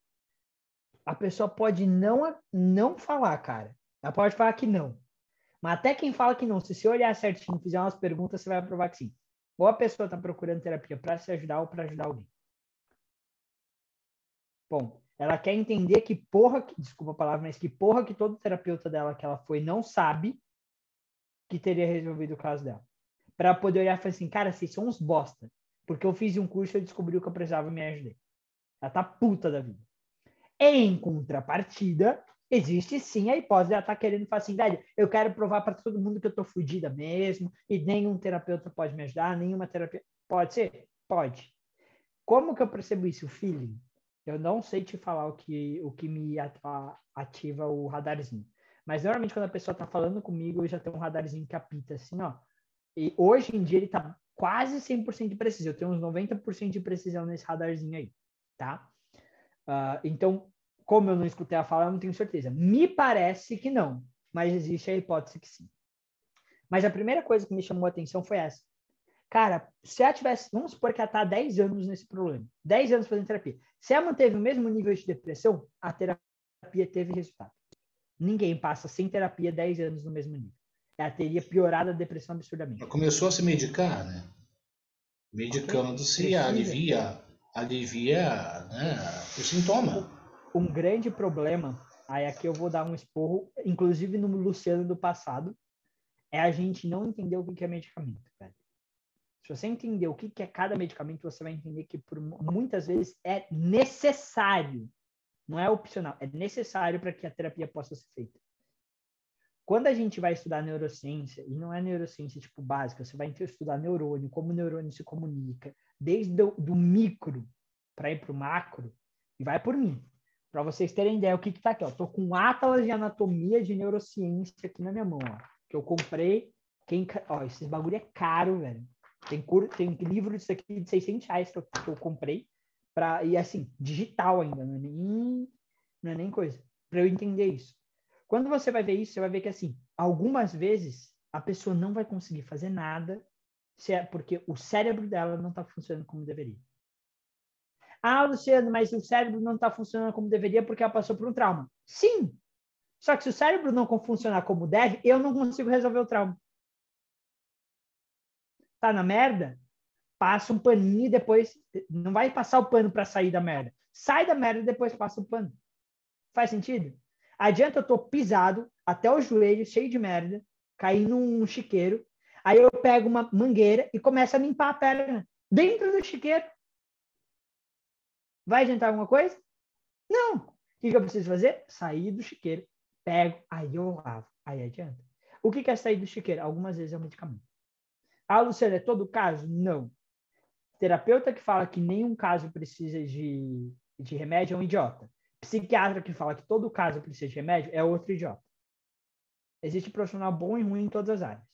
a pessoa pode não, não falar, cara. Ela pode falar que não. Mas até quem fala que não, se você olhar certinho e fizer umas perguntas, você vai provar que sim. Ou a pessoa está procurando terapia para se ajudar ou para ajudar alguém. Bom, ela quer entender que porra, que, desculpa a palavra, mas que porra que todo terapeuta dela que ela foi não sabe que teria resolvido o caso dela. Para poder olhar e falar assim, cara, vocês são uns bosta. Porque eu fiz um curso e descobri o que eu precisava e me ajudei. Ela tá puta da vida. Em contrapartida, existe sim a hipótese de ela tá querendo falar assim, eu quero provar para todo mundo que eu tô fodida mesmo, e nenhum terapeuta pode me ajudar, nenhuma terapia. Pode ser? Pode. Como que eu percebo isso? O feeling. Eu não sei te falar o que, o que me ativa o radarzinho. Mas normalmente quando a pessoa está falando comigo, eu já tenho um radarzinho que apita assim, ó. E hoje em dia ele está quase 100% de precisão. Eu tenho uns 90% de precisão nesse radarzinho aí, tá? Uh, então, como eu não escutei a fala, eu não tenho certeza. Me parece que não, mas existe a hipótese que sim. Mas a primeira coisa que me chamou a atenção foi essa. Cara, se ela tivesse, vamos supor que ela está há 10 anos nesse problema, 10 anos fazendo terapia. Se ela manteve o mesmo nível de depressão, a terapia teve resultado. Ninguém passa sem terapia 10 anos no mesmo nível. Ela teria piorado a depressão absurdamente. Ela começou a se medicar, né? Medicando-se alivia, alivia né, o sintoma. Um grande problema, aí aqui eu vou dar um esporro, inclusive no Luciano do passado, é a gente não entender o que é medicamento, velho. Se você entender o que é cada medicamento, você vai entender que por muitas vezes é necessário, não é opcional, é necessário para que a terapia possa ser feita. Quando a gente vai estudar neurociência, e não é neurociência tipo básica, você vai estudar neurônio, como o neurônio se comunica, desde do, do micro para ir para o macro, e vai por mim. Para vocês terem ideia, o que está aqui? Estou com um Atlas de Anatomia de Neurociência aqui na minha mão, ó, que eu comprei. Quem, ó, esses bagulho é caro, velho. Tem, cur... tem livro disso aqui de 600 reais que eu, que eu comprei. Pra... E assim, digital ainda, não é nem, não é nem coisa. Para eu entender isso. Quando você vai ver isso, você vai ver que assim, algumas vezes a pessoa não vai conseguir fazer nada é porque o cérebro dela não está funcionando como deveria. Ah, Luciano, mas o cérebro não está funcionando como deveria porque ela passou por um trauma. Sim. Só que se o cérebro não funcionar como deve, eu não consigo resolver o trauma tá na merda, passa um paninho e depois não vai passar o pano para sair da merda. Sai da merda e depois passa o pano. Faz sentido? Adianta eu tô pisado até o joelho, cheio de merda, cair num chiqueiro, aí eu pego uma mangueira e começo a limpar a perna dentro do chiqueiro. Vai adiantar alguma coisa? Não. O que, que eu preciso fazer? Sair do chiqueiro, pego, aí eu lavo, aí adianta. O que, que é sair do chiqueiro? Algumas vezes é um medicamento. Ah, Luciano, é todo caso? Não. Terapeuta que fala que nenhum caso precisa de, de remédio é um idiota. Psiquiatra que fala que todo caso precisa de remédio é outro idiota. Existe profissional bom e ruim em todas as áreas.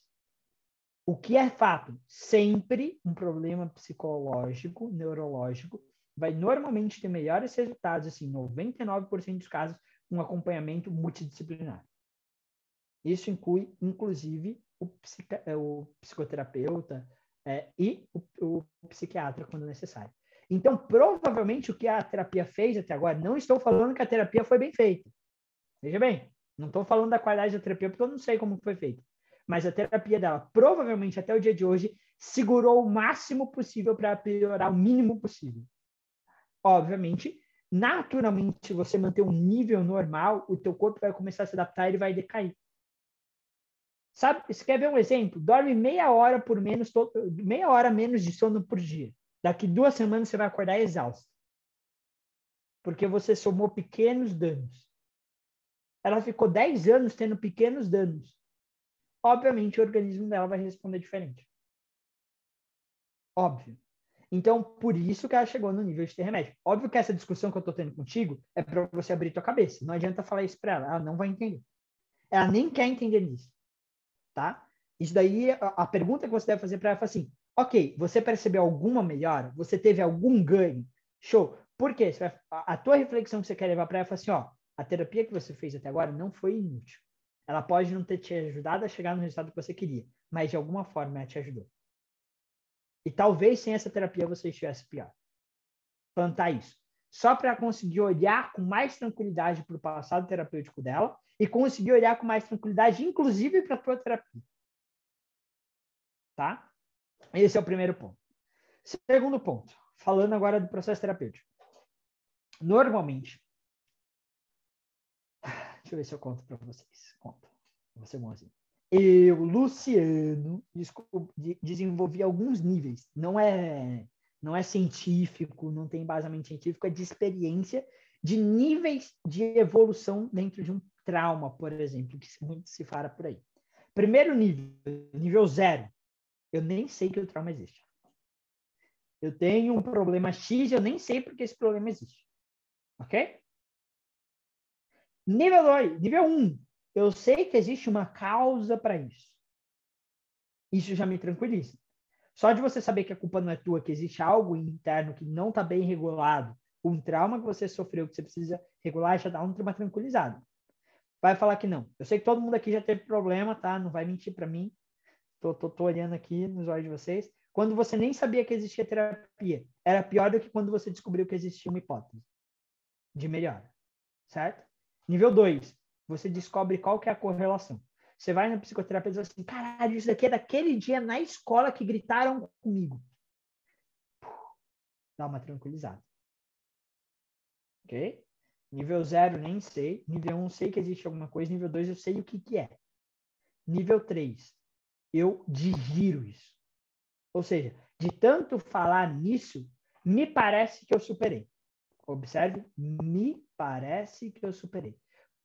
O que é fato? Sempre um problema psicológico, neurológico, vai normalmente ter melhores resultados, assim, 99% dos casos, um acompanhamento multidisciplinar. Isso inclui, inclusive, o, psica, é, o psicoterapeuta é, e o, o, psiquiatra quando necessário. Então, provavelmente, o que a terapia fez até agora, não estou falando que a terapia foi bem feita. Veja bem, não estou falando da qualidade da terapia, porque eu não sei como foi feita. Mas a terapia dela, provavelmente, até o dia de hoje, segurou o máximo possível para piorar o mínimo possível. Obviamente, naturalmente, se você manter um nível normal, o teu corpo vai começar a se adaptar e ele vai decair. Sabe, você quer ver um exemplo? Dorme meia hora por menos, meia hora menos de sono por dia. Daqui duas semanas você vai acordar exausto. Porque você somou pequenos danos. Ela ficou 10 anos tendo pequenos danos. Obviamente, o organismo dela vai responder diferente. Óbvio. Então, por isso que ela chegou no nível de ter remédio. Óbvio que essa discussão que eu estou tendo contigo é para você abrir tua cabeça. Não adianta falar isso para ela. Ela não vai entender. Ela nem quer entender isso tá? Isso daí, a, a pergunta que você deve fazer para ela é assim: ok, você percebeu alguma melhora? Você teve algum ganho? Show. Por quê? Vai, a, a, tua reflexão que você quer levar para ela é assim: ó, a terapia que você fez até agora não foi inútil. Ela pode não ter te ajudado a chegar no resultado que você queria, mas de alguma forma ela te ajudou. E talvez sem essa terapia você estivesse pior. Plantar isso. Só para conseguir olhar com mais tranquilidade para o passado terapêutico dela e conseguir olhar com mais tranquilidade, inclusive para a tua terapia. Tá? Esse é o primeiro ponto. Segundo ponto, falando agora do processo terapêutico. Normalmente, [SIGHS] deixa eu ver se eu conto para vocês. Conto. Vou ser bonzinho. Eu, Luciano, desenvolvi alguns níveis. Não é, não é científico, não tem embasamento científico, é de experiência de níveis de evolução dentro de um trauma, por exemplo, que muito se fala por aí. Primeiro nível, nível zero. Eu nem sei que o trauma existe. Eu tenho um problema X, eu nem sei porque esse problema existe. Ok? Nível 2, nível 1. Um, eu sei que existe uma causa para isso. Isso já me tranquiliza. Só de você saber que a culpa não é tua, que existe algo interno que não está bem regulado, um trauma que você sofreu que você precisa regular, já dá uma tranquilizada. Vai falar que não. Eu sei que todo mundo aqui já teve problema, tá? Não vai mentir para mim. Tô, tô, tô olhando aqui nos olhos de vocês. Quando você nem sabia que existia terapia, era pior do que quando você descobriu que existia uma hipótese de melhora, certo? Nível 2, você descobre qual que é a correlação. Você vai na psicoterapia e diz assim, caralho, isso daqui é daquele dia na escola que gritaram comigo. Dá uma tranquilizada. Ok? Nível 0, nem sei. Nível 1, um, sei que existe alguma coisa. Nível 2, eu sei o que, que é. Nível 3, eu digiro isso. Ou seja, de tanto falar nisso, me parece que eu superei. Observe, me parece que eu superei.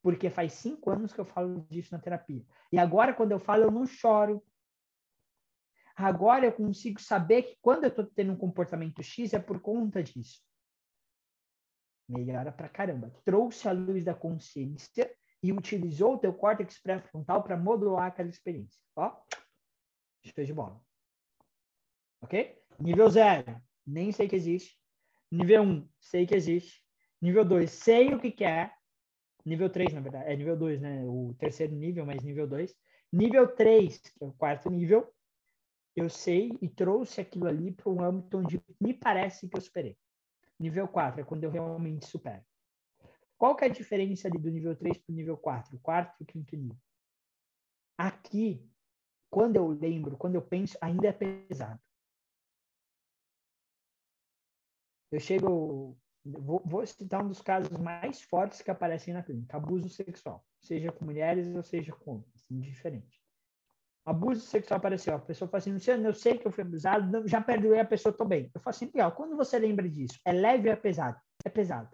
Porque faz cinco anos que eu falo disso na terapia. E agora, quando eu falo, eu não choro. Agora eu consigo saber que quando eu estou tendo um comportamento X é por conta disso. Melhora pra caramba. Trouxe a luz da consciência e utilizou o teu córtex pré-frontal para modular aquela experiência. Ó, show de bola. Ok? Nível 0, nem sei que existe. Nível 1, um, sei que existe. Nível 2, sei o que quer. É. Nível 3, na verdade. É nível 2, né? O terceiro nível, mas nível 2. Nível 3, que é o quarto nível, eu sei e trouxe aquilo ali para um âmbito onde me parece que eu superei. Nível 4 é quando eu realmente supero. Qual que é a diferença ali do nível 3 para o nível 4? O quarto e quinto nível. Aqui, quando eu lembro, quando eu penso, ainda é pesado. Eu chego. Vou, vou, citar um dos casos mais fortes que aparecem na clínica: abuso sexual, seja com mulheres ou seja com homens, indiferente. Abuso sexual apareceu, a pessoa fala assim: Luciano, eu sei que eu fui abusado, já perdoei a pessoa, tô bem. Eu falo assim: legal, quando você lembra disso, é leve ou é pesado? É pesado.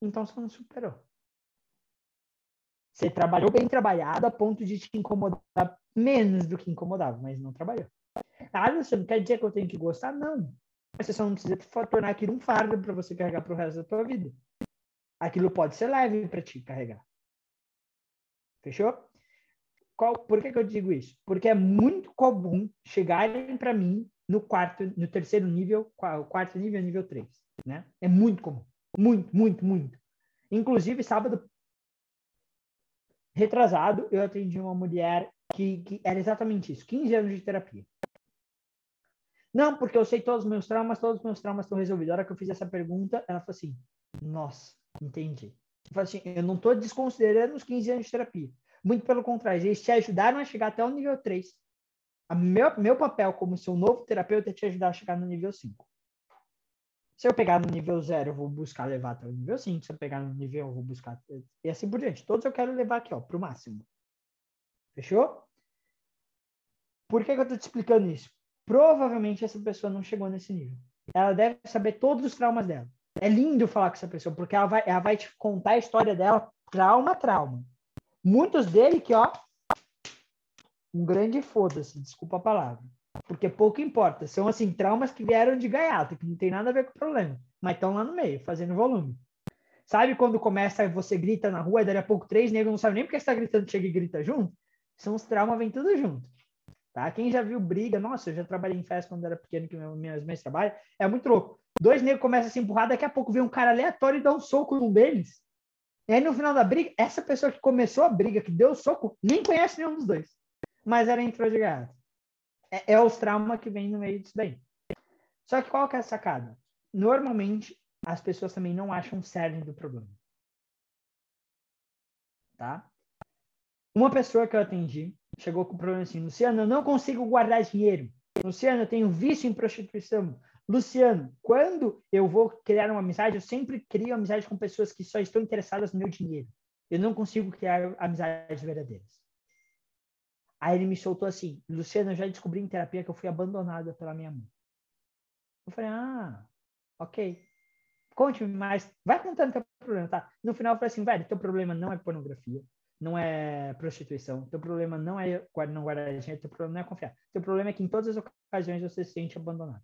Então você não superou. Você trabalhou bem trabalhado a ponto de te incomodar menos do que incomodava, mas não trabalhou. Ah, Luciano, quer dizer que eu tenho que gostar? Não. Você só não precisa tornar aquilo um fardo para você carregar para o resto da tua vida. Aquilo pode ser leve para te carregar. Fechou? Qual, por que, que eu digo isso? Porque é muito comum chegarem para mim no quarto, no terceiro nível, quarto nível nível 3, né? É muito comum. Muito, muito, muito. Inclusive, sábado retrasado, eu atendi uma mulher que, que era exatamente isso, 15 anos de terapia. Não, porque eu sei todos os meus traumas, todos os meus traumas estão resolvidos. A hora que eu fiz essa pergunta, ela falou assim: Nossa, entendi. Eu falei assim: Eu não estou desconsiderando os 15 anos de terapia. Muito pelo contrário, eles te ajudaram a chegar até o nível 3. A meu, meu papel como seu novo terapeuta é te ajudar a chegar no nível 5. Se eu pegar no nível 0, eu vou buscar levar até o nível 5. Se eu pegar no nível 1, eu vou buscar. E assim por diante. Todos eu quero levar aqui, ó, para o máximo. Fechou? Por que, que eu estou te explicando isso? Provavelmente essa pessoa não chegou nesse nível. Ela deve saber todos os traumas dela. É lindo falar com essa pessoa, porque ela vai, ela vai te contar a história dela trauma a trauma. Muitos dele que, ó, um grande foda-se, desculpa a palavra. Porque pouco importa. São, assim, traumas que vieram de gaiato, que não tem nada a ver com o problema. Mas estão lá no meio, fazendo volume. Sabe quando começa você grita na rua e daqui a pouco três negros não sabem nem porque você está gritando, chega e grita junto? São os traumas, vem tudo junto. Tá? Quem já viu briga, nossa, eu já trabalhei em festa quando era pequeno, que minhas mães trabalham, é muito louco. Dois negros começam a se empurrar, daqui a pouco vem um cara aleatório e dá um soco num deles. E aí no final da briga, essa pessoa que começou a briga, que deu o soco, nem conhece nenhum dos dois. Mas era entrou de gato. É, é os traumas que vem no meio disso daí. Só que qual que é a sacada? Normalmente, as pessoas também não acham cerne do problema. Tá? Uma pessoa que eu atendi, chegou com o problema assim: Luciano, eu não consigo guardar dinheiro. Luciano, eu tenho vício em prostituição. Luciano, quando eu vou criar uma amizade, eu sempre crio amizade com pessoas que só estão interessadas no meu dinheiro. Eu não consigo criar amizades verdadeiras. Aí ele me soltou assim: Luciano, eu já descobri em terapia que eu fui abandonada pela minha mãe. Eu falei: Ah, ok. Conte-me mais. Vai contando teu problema, tá? No final eu falei assim: velho, teu problema não é pornografia não é prostituição. Teu problema não é não guardar dinheiro, teu problema não é confiar. Teu problema é que em todas as ocasiões você se sente abandonado.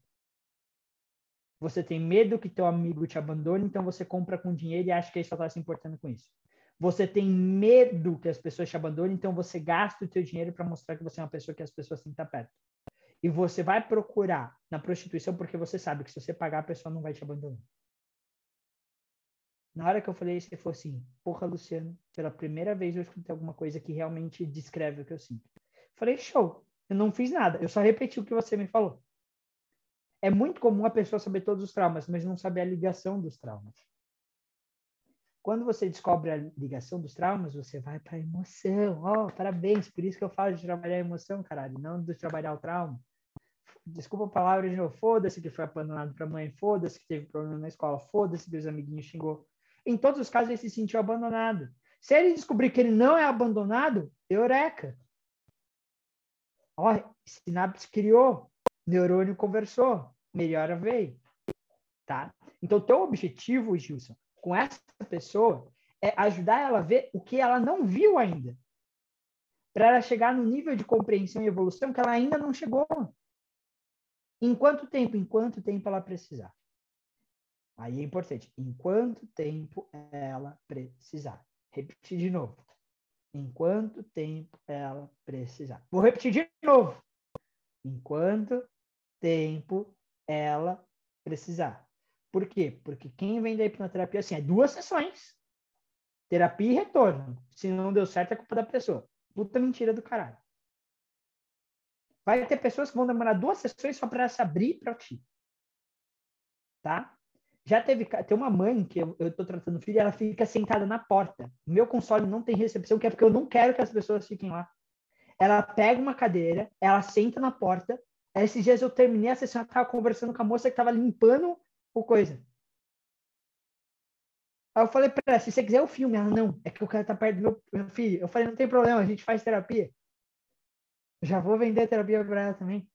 Você tem medo que teu amigo te abandone, então você compra com dinheiro e acha que ele só está se importando com isso. Você tem medo que as pessoas te abandonem, então você gasta o teu dinheiro para mostrar que você é uma pessoa que as pessoas têm que estar perto. E você vai procurar na prostituição porque você sabe que se você pagar, a pessoa não vai te abandonar. Na hora que eu falei isso, ele falou assim: Porra, Luciano, pela primeira vez eu escutei alguma coisa que realmente descreve o que eu sinto. Falei: Show, eu não fiz nada, eu só repeti o que você me falou. É muito comum a pessoa saber todos os traumas, mas não saber a ligação dos traumas. Quando você descobre a ligação dos traumas, você vai para a emoção. Oh, parabéns, por isso que eu falo de trabalhar a emoção, caralho, não de trabalhar o trauma. Desculpa a palavra de novo, foda-se que foi abandonado para a mãe, foda-se que teve problema na escola, foda-se que os amiguinhos xingou. Em todos os casos, ele se sentiu abandonado. Se ele descobrir que ele não é abandonado, eureka. Ó, sinapse criou, neurônio conversou, melhora veio. Tá? Então, teu objetivo, Gilson, com essa pessoa é ajudar ela a ver o que ela não viu ainda. Para ela chegar no nível de compreensão e evolução que ela ainda não chegou. Em quanto tempo? Em quanto tempo ela precisar. Aí é importante. Em quanto tempo ela precisar. Repetir de novo. Em quanto tempo ela precisar. Vou repetir de novo. Em quanto tempo ela precisar. Por quê? Porque quem vem da hipnoterapia, assim, é duas sessões. Terapia e retorno. Se não deu certo, é culpa da pessoa. Puta mentira do caralho. Vai ter pessoas que vão demorar duas sessões só para se abrir para ti. Tá? Já teve, tem uma mãe que eu, estou tratando o filho, ela fica sentada na porta. Meu console não tem recepção, que é porque eu não quero que as pessoas fiquem lá. Ela pega uma cadeira, ela senta na porta. Esses dias eu terminei a sessão, eu estava conversando com a moça que estava limpando o coisa. Aí eu falei para ela, se você quiser o filme, ela, não, é que o cara tá perto do meu, meu filho. Eu falei, não tem problema, a gente faz terapia. Já vou vender terapia para ela também.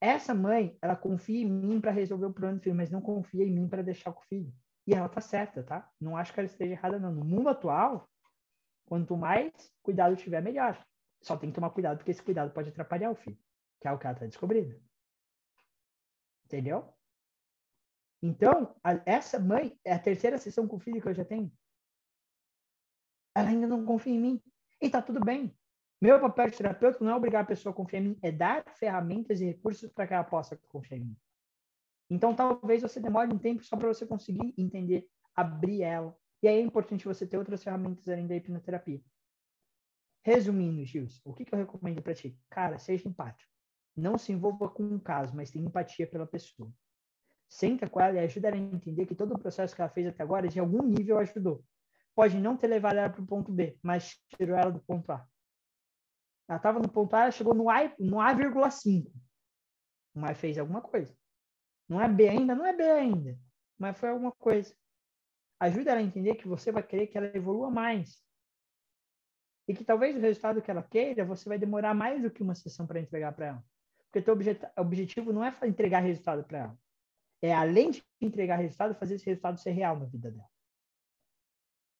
Essa mãe, ela confia em mim para resolver o problema do filho, mas não confia em mim para deixar com o filho. E ela tá certa, tá? Não acho que ela esteja errada, não. No mundo atual, quanto mais cuidado tiver, melhor. Só tem que tomar cuidado, porque esse cuidado pode atrapalhar o filho, que é o que ela tá descobrindo. Entendeu? Então, a, essa mãe é a terceira sessão com o filho que eu já tenho. Ela ainda não confia em mim. E tá tudo bem. Meu papel de terapeuta não é obrigar a pessoa a confiar em mim, é dar ferramentas e recursos para que ela possa confiar em mim. Então, talvez você demore um tempo só para você conseguir entender, abrir ela. E aí é importante você ter outras ferramentas além da hipnoterapia. Resumindo, Gils, o que, que eu recomendo para ti? Cara, seja empático. Não se envolva com um caso, mas tenha empatia pela pessoa. Senta com ela e ajuda ela a entender que todo o processo que ela fez até agora, de algum nível, ajudou. Pode não ter levado ela para o ponto B, mas tirou ela do ponto A. Ela estava no ponto A, chegou no A, no A,5. Mas fez alguma coisa. Não é B ainda? Não é B ainda. Mas foi alguma coisa. Ajuda ela a entender que você vai querer que ela evolua mais. E que talvez o resultado que ela queira, você vai demorar mais do que uma sessão para entregar para ela. Porque teu objetivo não é entregar resultado para ela. É, além de entregar resultado, fazer esse resultado ser real na vida dela.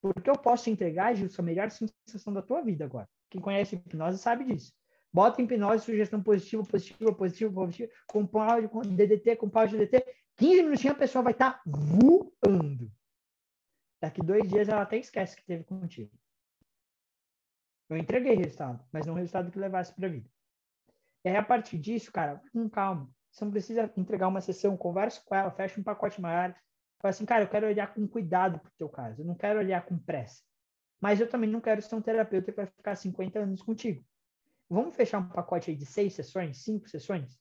Porque eu posso entregar, Gilson, a melhor sensação da tua vida agora. Quem conhece hipnose sabe disso. Bota hipnose, sugestão positiva, positiva, positiva, positiva, com pau com DDT, com pau de DDT. 15 minutinhos a pessoa vai estar tá voando. Daqui dois dias ela até esquece que teve contigo. Eu entreguei resultado, mas não resultado que levasse para a vida. E aí, a partir disso, cara, com calma. Você não precisa entregar uma sessão, conversa com ela, fecha um pacote maior. Fala assim, cara, eu quero olhar com cuidado para o teu caso. Eu não quero olhar com pressa. Mas eu também não quero ser um terapeuta vai ficar 50 anos contigo. Vamos fechar um pacote aí de seis sessões, cinco sessões?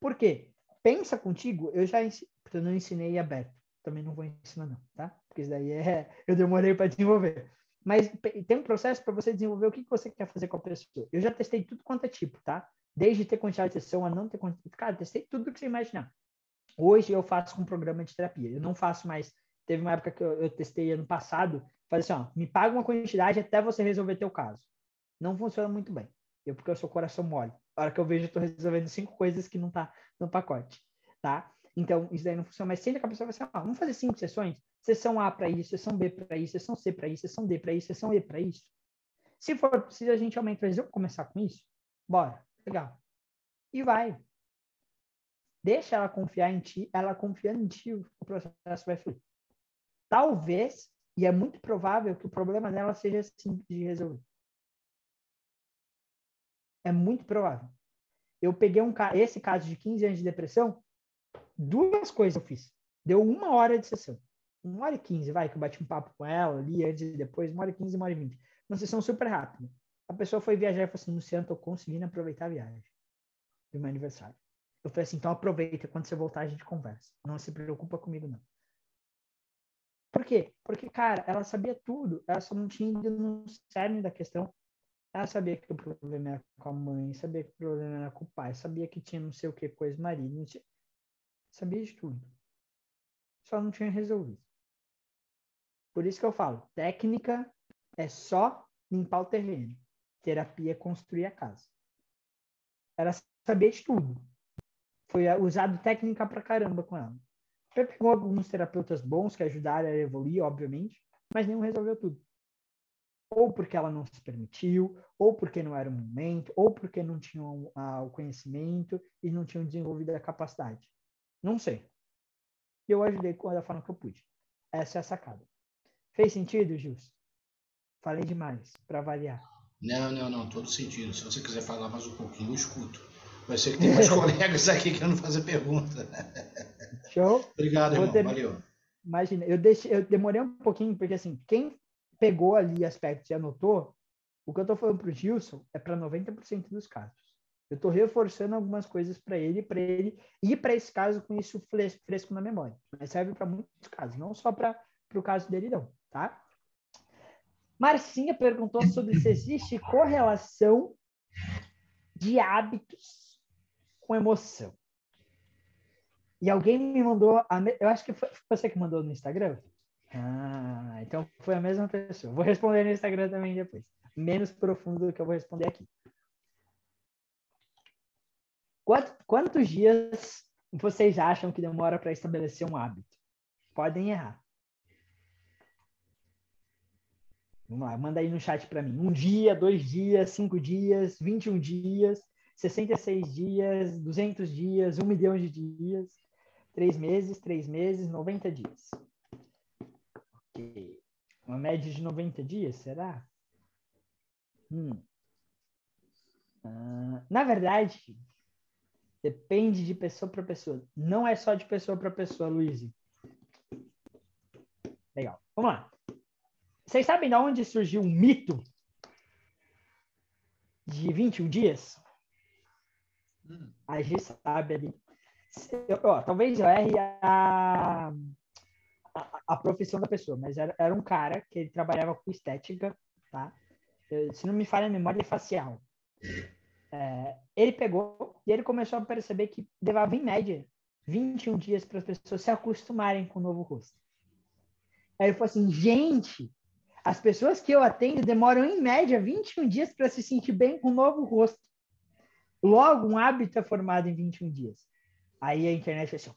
Por quê? Pensa contigo, eu já porque eu não ensinei aberto. Também não vou ensinar, não, tá? Porque isso daí é. [LAUGHS] Eu demorei para desenvolver. Mas tem um processo para você desenvolver o que, que você quer fazer com a pessoa. Eu já testei tudo quanto é tipo, tá? Desde ter quantidade de sessão a não ter quantidade. Cara, testei tudo que você imaginar. Hoje eu faço com um programa de terapia. Eu não faço mais. Teve uma época que eu, eu testei ano passado, Falei assim, ó, me paga uma quantidade até você resolver teu caso. Não funciona muito bem. Eu, porque eu sou coração mole. A hora que eu vejo, eu tô resolvendo cinco coisas que não tá no pacote, tá? Então, isso daí não funciona. Mas sempre que a pessoa vai assim, vamos fazer cinco sessões? Sessão A para isso, sessão B para isso, sessão C para isso, sessão D para isso, sessão E para isso. Se for preciso, a gente aumenta. Mas eu começar com isso? Bora. Legal. E vai. deixa ela confiar em ti, ela confiando em ti, o processo vai fluir. Talvez, e é muito provável que o problema dela seja simples de resolver. É muito provável. Eu peguei um, esse caso de 15 anos de depressão, duas coisas eu fiz. Deu uma hora de sessão. Uma hora e quinze, vai, que eu bati um papo com ela ali antes e depois, uma hora e quinze, uma hora e vinte. Uma sessão super rápida. A pessoa foi viajar e falou assim, Luciano, tô conseguindo aproveitar a viagem do meu aniversário. Eu falei assim, então aproveita, quando você voltar a gente conversa. Não se preocupa comigo, não. Por quê? Porque, cara, ela sabia tudo, ela só não tinha ido no cerne da questão. Ela sabia que o problema era com a mãe, sabia que o problema era com o pai, sabia que tinha não sei o que coisa marido, tinha... sabia de tudo. Só não tinha resolvido. Por isso que eu falo, técnica é só limpar o terreno. Terapia é construir a casa. Ela sabia de tudo. Foi usado técnica pra caramba com ela. Já pegou alguns terapeutas bons que ajudaram a evoluir, obviamente, mas nenhum resolveu tudo. Ou porque ela não se permitiu, ou porque não era o momento, ou porque não tinham ah, o conhecimento e não tinham desenvolvido a capacidade. Não sei. Eu ajudei da forma que eu pude. Essa é a sacada. Fez sentido, Gilson? Falei demais, para avaliar. Não, não, não, todo sentido. Se você quiser falar mais um pouquinho, eu escuto. Vai ser que tem mais [LAUGHS] colegas aqui querendo fazer pergunta. [LAUGHS] Show? Obrigado, irmão. Ter... Valeu. Imagina, eu, deixei, eu demorei um pouquinho, porque assim, quem pegou ali aspectos e anotou, o que eu estou falando para o Gilson é para 90% dos casos. Eu estou reforçando algumas coisas para ele, para ele ir para esse caso com isso fresco na memória. Mas serve para muitos casos, não só para o caso dele, não, tá? Marcinha perguntou sobre se existe correlação de hábitos com emoção. E alguém me mandou, a, eu acho que foi você que mandou no Instagram. Ah, então foi a mesma pessoa. Vou responder no Instagram também depois. Menos profundo do que eu vou responder aqui. Quantos dias vocês acham que demora para estabelecer um hábito? Podem errar. Vamos lá, manda aí no chat para mim. Um dia, dois dias, cinco dias, 21 dias, 66 dias, 200 dias, um milhão de dias. Três meses, três meses, 90 dias. Ok. Uma média de 90 dias, será? Hum. Ah, na verdade, depende de pessoa para pessoa. Não é só de pessoa para pessoa, Luiz. Legal. Vamos lá. Vocês sabem de onde surgiu um mito de 21 dias? Hum. A gente sabe ali eu, ó, talvez eu erre a, a, a, profissão da pessoa, mas era, era um cara que ele trabalhava com estética, tá? Se não me falha a memória, facial. É, ele pegou e ele começou a perceber que levava, em média, 21 dias para as pessoas se acostumarem com o novo rosto. Aí ele falou assim, gente, as pessoas que eu atendo demoram, em média, 21 dias para se sentir bem com o novo rosto. Logo, um hábito é formado em 21 dias. Aí a internet foi assim.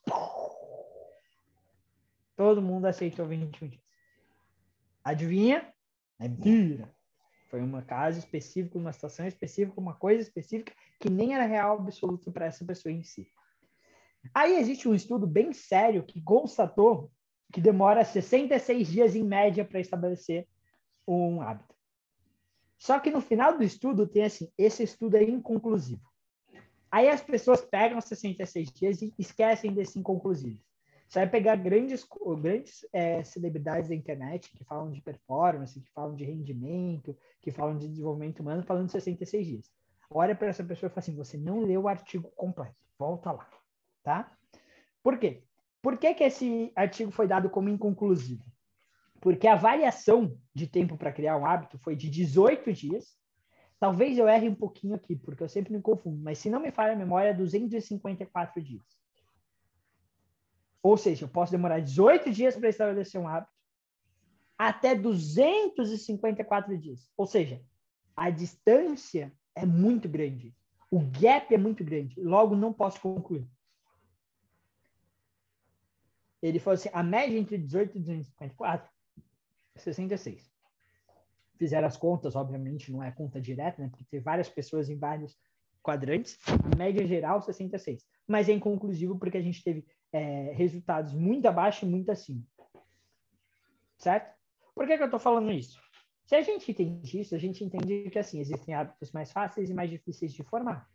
Todo mundo aceitou 21 dias. Adivinha? É mentira. Foi uma casa específica, uma situação específica, uma coisa específica que nem era real absoluto para essa pessoa em si. Aí existe um estudo bem sério que constatou que demora 66 dias em média para estabelecer um hábito. Só que no final do estudo tem assim, esse estudo é inconclusivo. Aí as pessoas pegam 66 dias e esquecem desse inconclusivo. Você vai pegar grandes, grandes é, celebridades da internet que falam de performance, que falam de rendimento, que falam de desenvolvimento humano, falando de 66 dias. Olha para essa pessoa e fala assim: você não leu o artigo completo. Volta lá. Tá? Por quê? Por que, que esse artigo foi dado como inconclusivo? Porque a variação de tempo para criar um hábito foi de 18 dias Talvez eu erre um pouquinho aqui, porque eu sempre me confundo, mas se não me falha a memória, é 254 dias. Ou seja, eu posso demorar 18 dias para estabelecer um hábito, até 254 dias. Ou seja, a distância é muito grande. O gap é muito grande. Logo, não posso concluir. Ele falou assim: a média entre 18 e 254 é 66 fizeram as contas, obviamente não é conta direta, né? Porque tem várias pessoas em vários quadrantes, a média geral 66. Mas é inconclusivo porque a gente teve é, resultados muito abaixo e muito acima. Certo? Por que, que eu estou falando isso? Se a gente entende isso, a gente entende que assim existem hábitos mais fáceis e mais difíceis de formar.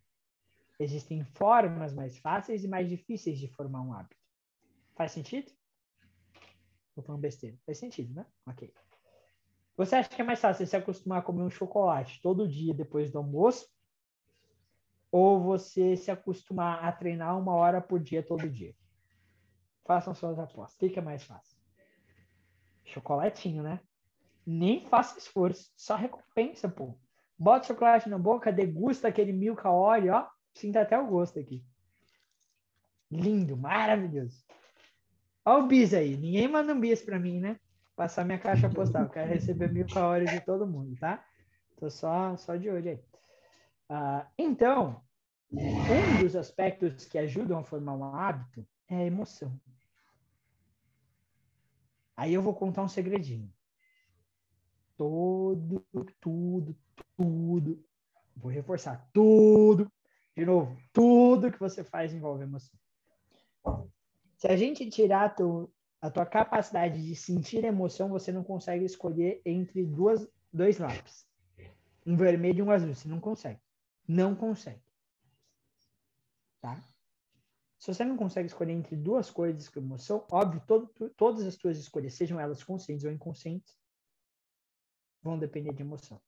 Existem formas mais fáceis e mais difíceis de formar um hábito. Faz sentido? Tô falando besteira. Faz sentido, né? Ok. Você acha que é mais fácil se acostumar a comer um chocolate todo dia depois do almoço? Ou você se acostumar a treinar uma hora por dia todo dia? Façam suas apostas. O que, é mais fácil? Chocolatinho, né? Nem faça esforço, só recompensa, pô. Bota chocolate na boca, degusta aquele milka óleo, ó. Sinta até o gosto aqui. Lindo, maravilhoso. Olha o bis aí. Ninguém manda um bis para mim, né? Passar minha caixa postal. Quero receber mil calorias de todo mundo, tá? Tô só, só de olho aí. Uh, então, um dos aspectos que ajudam a formar um hábito é a emoção. Aí eu vou contar um segredinho. Todo, tudo, tudo. Vou reforçar. Tudo. De novo, tudo que você faz envolve emoção. Se a gente tirar a tua capacidade de sentir emoção, você não consegue escolher entre duas, dois lápis. Um vermelho e um azul. Você não consegue. Não consegue. Tá? Se você não consegue escolher entre duas coisas com emoção, óbvio, todo, todas as tuas escolhas, sejam elas conscientes ou inconscientes, vão depender de emoção.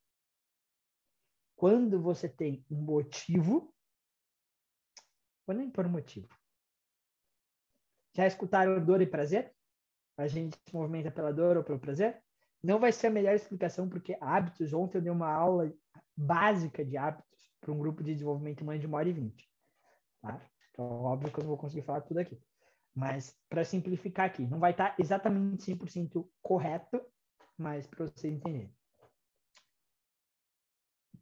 Quando você tem um motivo, vou nem por motivo. Já escutaram dor e prazer? A gente se movimenta pela dor ou pelo prazer? Não vai ser a melhor explicação, porque hábitos, ontem eu dei uma aula básica de hábitos para um grupo de desenvolvimento humano de uma hora e vinte. Tá? Então, óbvio que eu não vou conseguir falar tudo aqui. Mas, para simplificar aqui, não vai estar exatamente 100% correto, mas para vocês entenderem.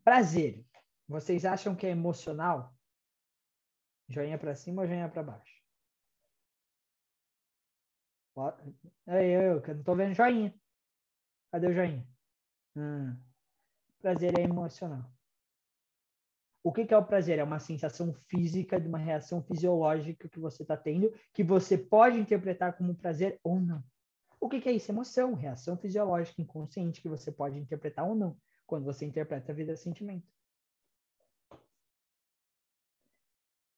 Prazer. Vocês acham que é emocional? Joinha para cima ou joinha para baixo? Aí, eu, que não tô vendo joinha. Cadê o joinha? Hum. Prazer é emocional. O que, que, é o prazer? É uma sensação física de uma reação fisiológica que você está tendo, que você pode interpretar como prazer ou não. O que, que, é isso? Emoção, reação fisiológica inconsciente que você pode interpretar ou não, quando você interpreta a vida sentimento.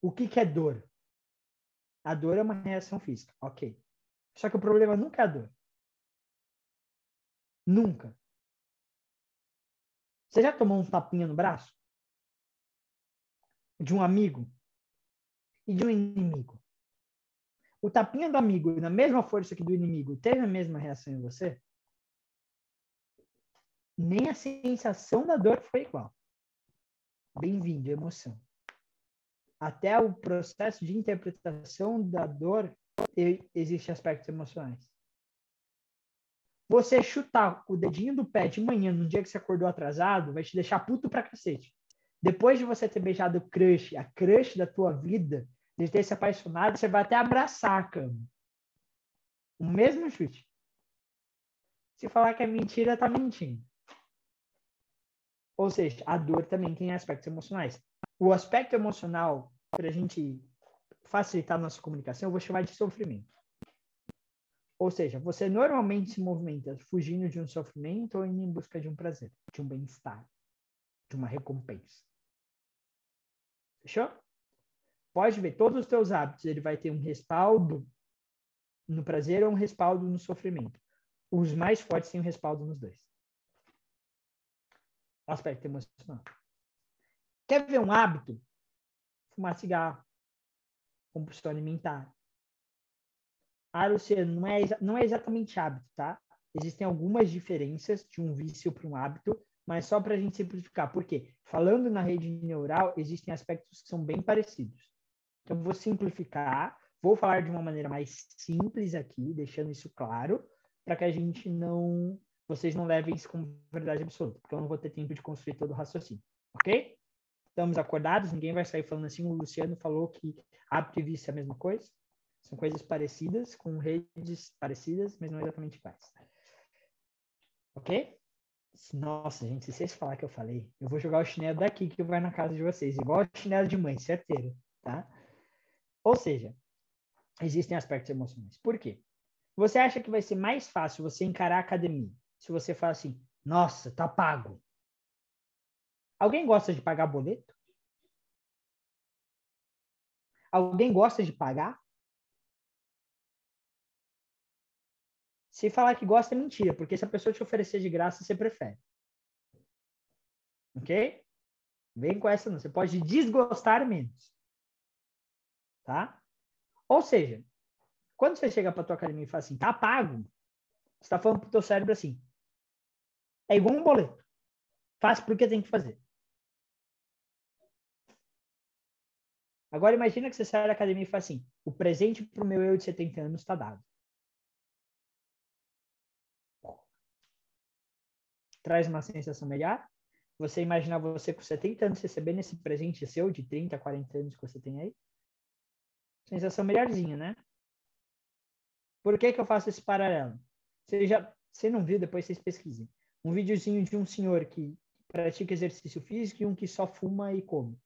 O que, que é dor? A dor é uma reação física, ok. Só que o problema nunca é a dor. Nunca. Você já tomou um tapinha no braço? De um amigo? E de um inimigo? O tapinha do amigo, na mesma força que do inimigo, teve a mesma reação em você? Nem a sensação da dor foi igual. Bem-vindo, emoção. Até o processo de interpretação da dor existem aspectos emocionais. Você chutar o dedinho do pé de manhã, num dia que você acordou atrasado, vai te deixar puto pra cacete. Depois de você ter beijado o crush, a crush da tua vida, de ter se apaixonado, você vai até abraçar a cama. O mesmo chute. Se falar que é mentira, tá mentindo. Ou seja, a dor também tem aspectos emocionais. O aspecto emocional, para a gente facilitar nossa comunicação, eu vou chamar de sofrimento. Ou seja, você normalmente se movimenta fugindo de um sofrimento ou indo em busca de um prazer, de um bem-estar, de uma recompensa. Fechou? Pode ver, todos os teus hábitos, ele vai ter um respaldo no prazer ou um respaldo no sofrimento. Os mais fortes têm um respaldo nos dois. Aspecto emocional. Quer ver um hábito? Fumar cigarro compulsão alimentar. Ah, Luciano, não é, não é exatamente hábito, tá? Existem algumas diferenças de um vício para um hábito, mas só para a gente simplificar. Por quê? Falando na rede neural, existem aspectos que são bem parecidos. Então, vou simplificar, vou falar de uma maneira mais simples aqui, deixando isso claro, para que a gente não. Vocês não levem isso como verdade absoluta, porque eu não vou ter tempo de construir todo o raciocínio. Ok? Estamos acordados, ninguém vai sair falando assim. O Luciano falou que hábito e vício é a mesma coisa. São coisas parecidas, com redes parecidas, mas não exatamente iguais. Ok? Nossa, gente, se vocês falar que eu falei, eu vou jogar o chinelo daqui que vai na casa de vocês, igual o chinelo de mãe, certeiro, tá? Ou seja, existem aspectos emocionais. Por quê? Você acha que vai ser mais fácil você encarar a academia se você falar assim, nossa, tá pago. Alguém gosta de pagar boleto? Alguém gosta de pagar? Se falar que gosta, é mentira, porque se a pessoa te oferecer de graça, você prefere. Ok? Vem com essa não. Você pode desgostar menos. Tá? Ou seja, quando você chega para tua academia e fala assim, tá pago, você está falando pro teu cérebro assim, é igual um boleto. Faz porque tem que fazer. Agora imagina que você sai da academia e fala assim, o presente pro meu eu de 70 anos está dado. traz uma sensação melhor. Você imaginar você com 70 anos recebendo esse presente seu de 30, 40 anos que você tem aí. Sensação melhorzinha, né? Por que, que eu faço esse paralelo? Você já, você não viu, depois vocês pesquisem. Um videozinho de um senhor que pratica exercício físico e um que só fuma e come.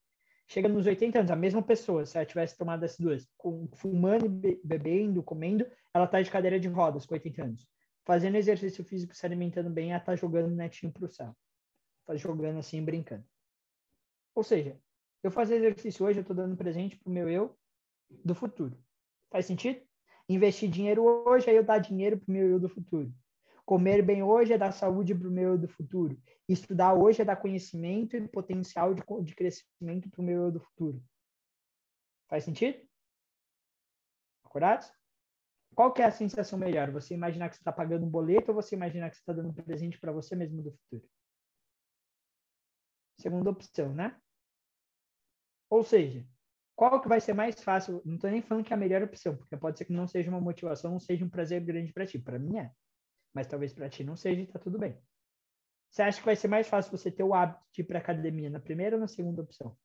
Chega nos 80 anos, a mesma pessoa, se ela tivesse tomado as duas, com, fumando, bebendo, comendo, ela tá de cadeira de rodas com 80 anos fazendo exercício físico, se alimentando bem, ela tá jogando netinho pro céu. Tá jogando assim, brincando. Ou seja, eu fazer exercício hoje, eu tô dando presente pro meu eu do futuro. Faz sentido? Investir dinheiro hoje, aí eu dar dinheiro pro meu eu do futuro. Comer bem hoje é dar saúde pro meu eu do futuro. Estudar hoje é dar conhecimento e potencial de, de crescimento pro meu eu do futuro. Faz sentido? Acordados? Qual que é a sensação melhor? Você imaginar que você está pagando um boleto ou você imaginar que você está dando um presente para você mesmo do futuro? Segunda opção, né? Ou seja, qual que vai ser mais fácil? Não estou nem falando que é a melhor opção, porque pode ser que não seja uma motivação, não seja um prazer grande para ti. Para mim é. Mas talvez para ti não seja e tá tudo bem. Você acha que vai ser mais fácil você ter o hábito de ir para academia na primeira ou na segunda opção?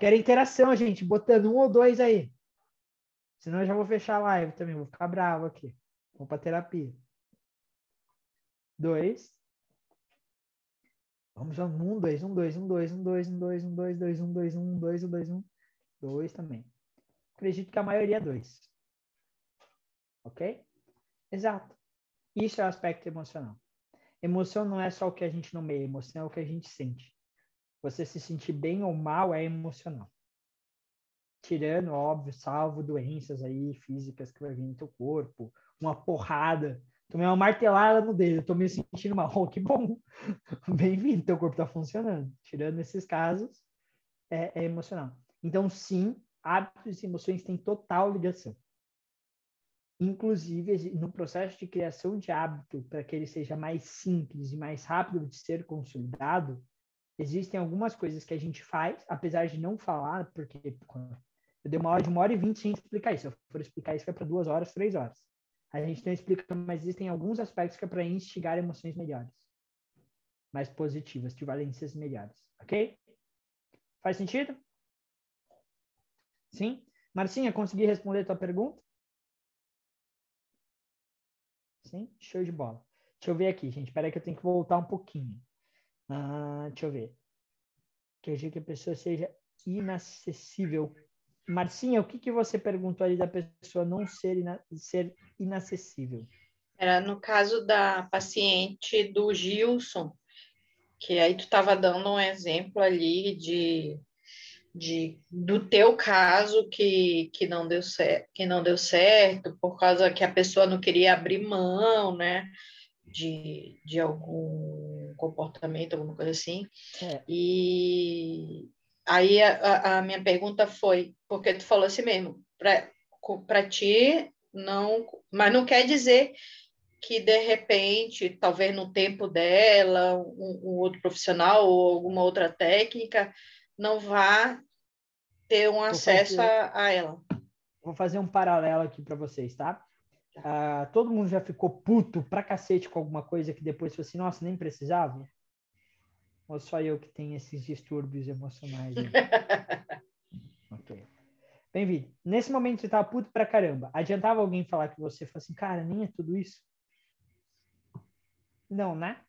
Quero interação, gente, botando um ou dois aí. Senão eu já vou fechar a live também, vou ficar bravo aqui. Vou para terapia. Dois. Vamos lá, um, dois, um, dois, um, dois, um, dois, um, dois, um, dois, dois, um, dois, um, dois, um, dois, um, dois também. Acredito que a maioria é dois. Ok? Exato. Isso é o aspecto emocional. Emoção não é só o que a gente nomeia, emoção é o que a gente sente. Você se sentir bem ou mal é emocional tirando, óbvio, salvo doenças aí físicas que vai vir no teu corpo, uma porrada, tomei uma martelada no dedo, tô me sentindo mal, oh, [LAUGHS] que bom, bem-vindo, teu corpo tá funcionando. Tirando esses casos, é, é emocional. Então, sim, hábitos e emoções têm total ligação. Inclusive, no processo de criação de hábito, para que ele seja mais simples e mais rápido de ser consolidado, existem algumas coisas que a gente faz, apesar de não falar, porque eu dei uma aula de uma hora e vinte sem explicar isso. Se eu for explicar isso, vai para duas horas, três horas. A gente não explica, mas existem alguns aspectos que é para instigar emoções melhores. Mais positivas, de valências melhores. Ok? Faz sentido? Sim? Marcinha, consegui responder a tua pergunta? Sim? Show de bola. Deixa eu ver aqui, gente. Espera que eu tenho que voltar um pouquinho. Ah, deixa eu ver. Quer dizer que a pessoa seja inacessível Marcinha, o que, que você perguntou ali da pessoa não ser, ina ser inacessível? Era no caso da paciente do Gilson, que aí tu estava dando um exemplo ali de, de do teu caso que, que não deu certo, que não deu certo por causa que a pessoa não queria abrir mão, né, de, de algum comportamento, alguma coisa assim. É. E Aí a, a, minha pergunta foi, porque tu falou assim mesmo, para ti não, mas não quer dizer que de repente, talvez no tempo dela, um, um outro profissional ou alguma outra técnica não vá ter um acesso fazer, a, a, ela. Vou fazer um paralelo aqui para vocês, tá? Uh, todo mundo já ficou puto pra cacete com alguma coisa que depois falou assim, nossa, nem precisava? Ou só eu que tenho esses distúrbios emocionais? [LAUGHS] ok. Bem-vindo. Nesse momento você tava puto pra caramba. Adiantava alguém falar que você falou assim, cara, nem é tudo isso? Não, né?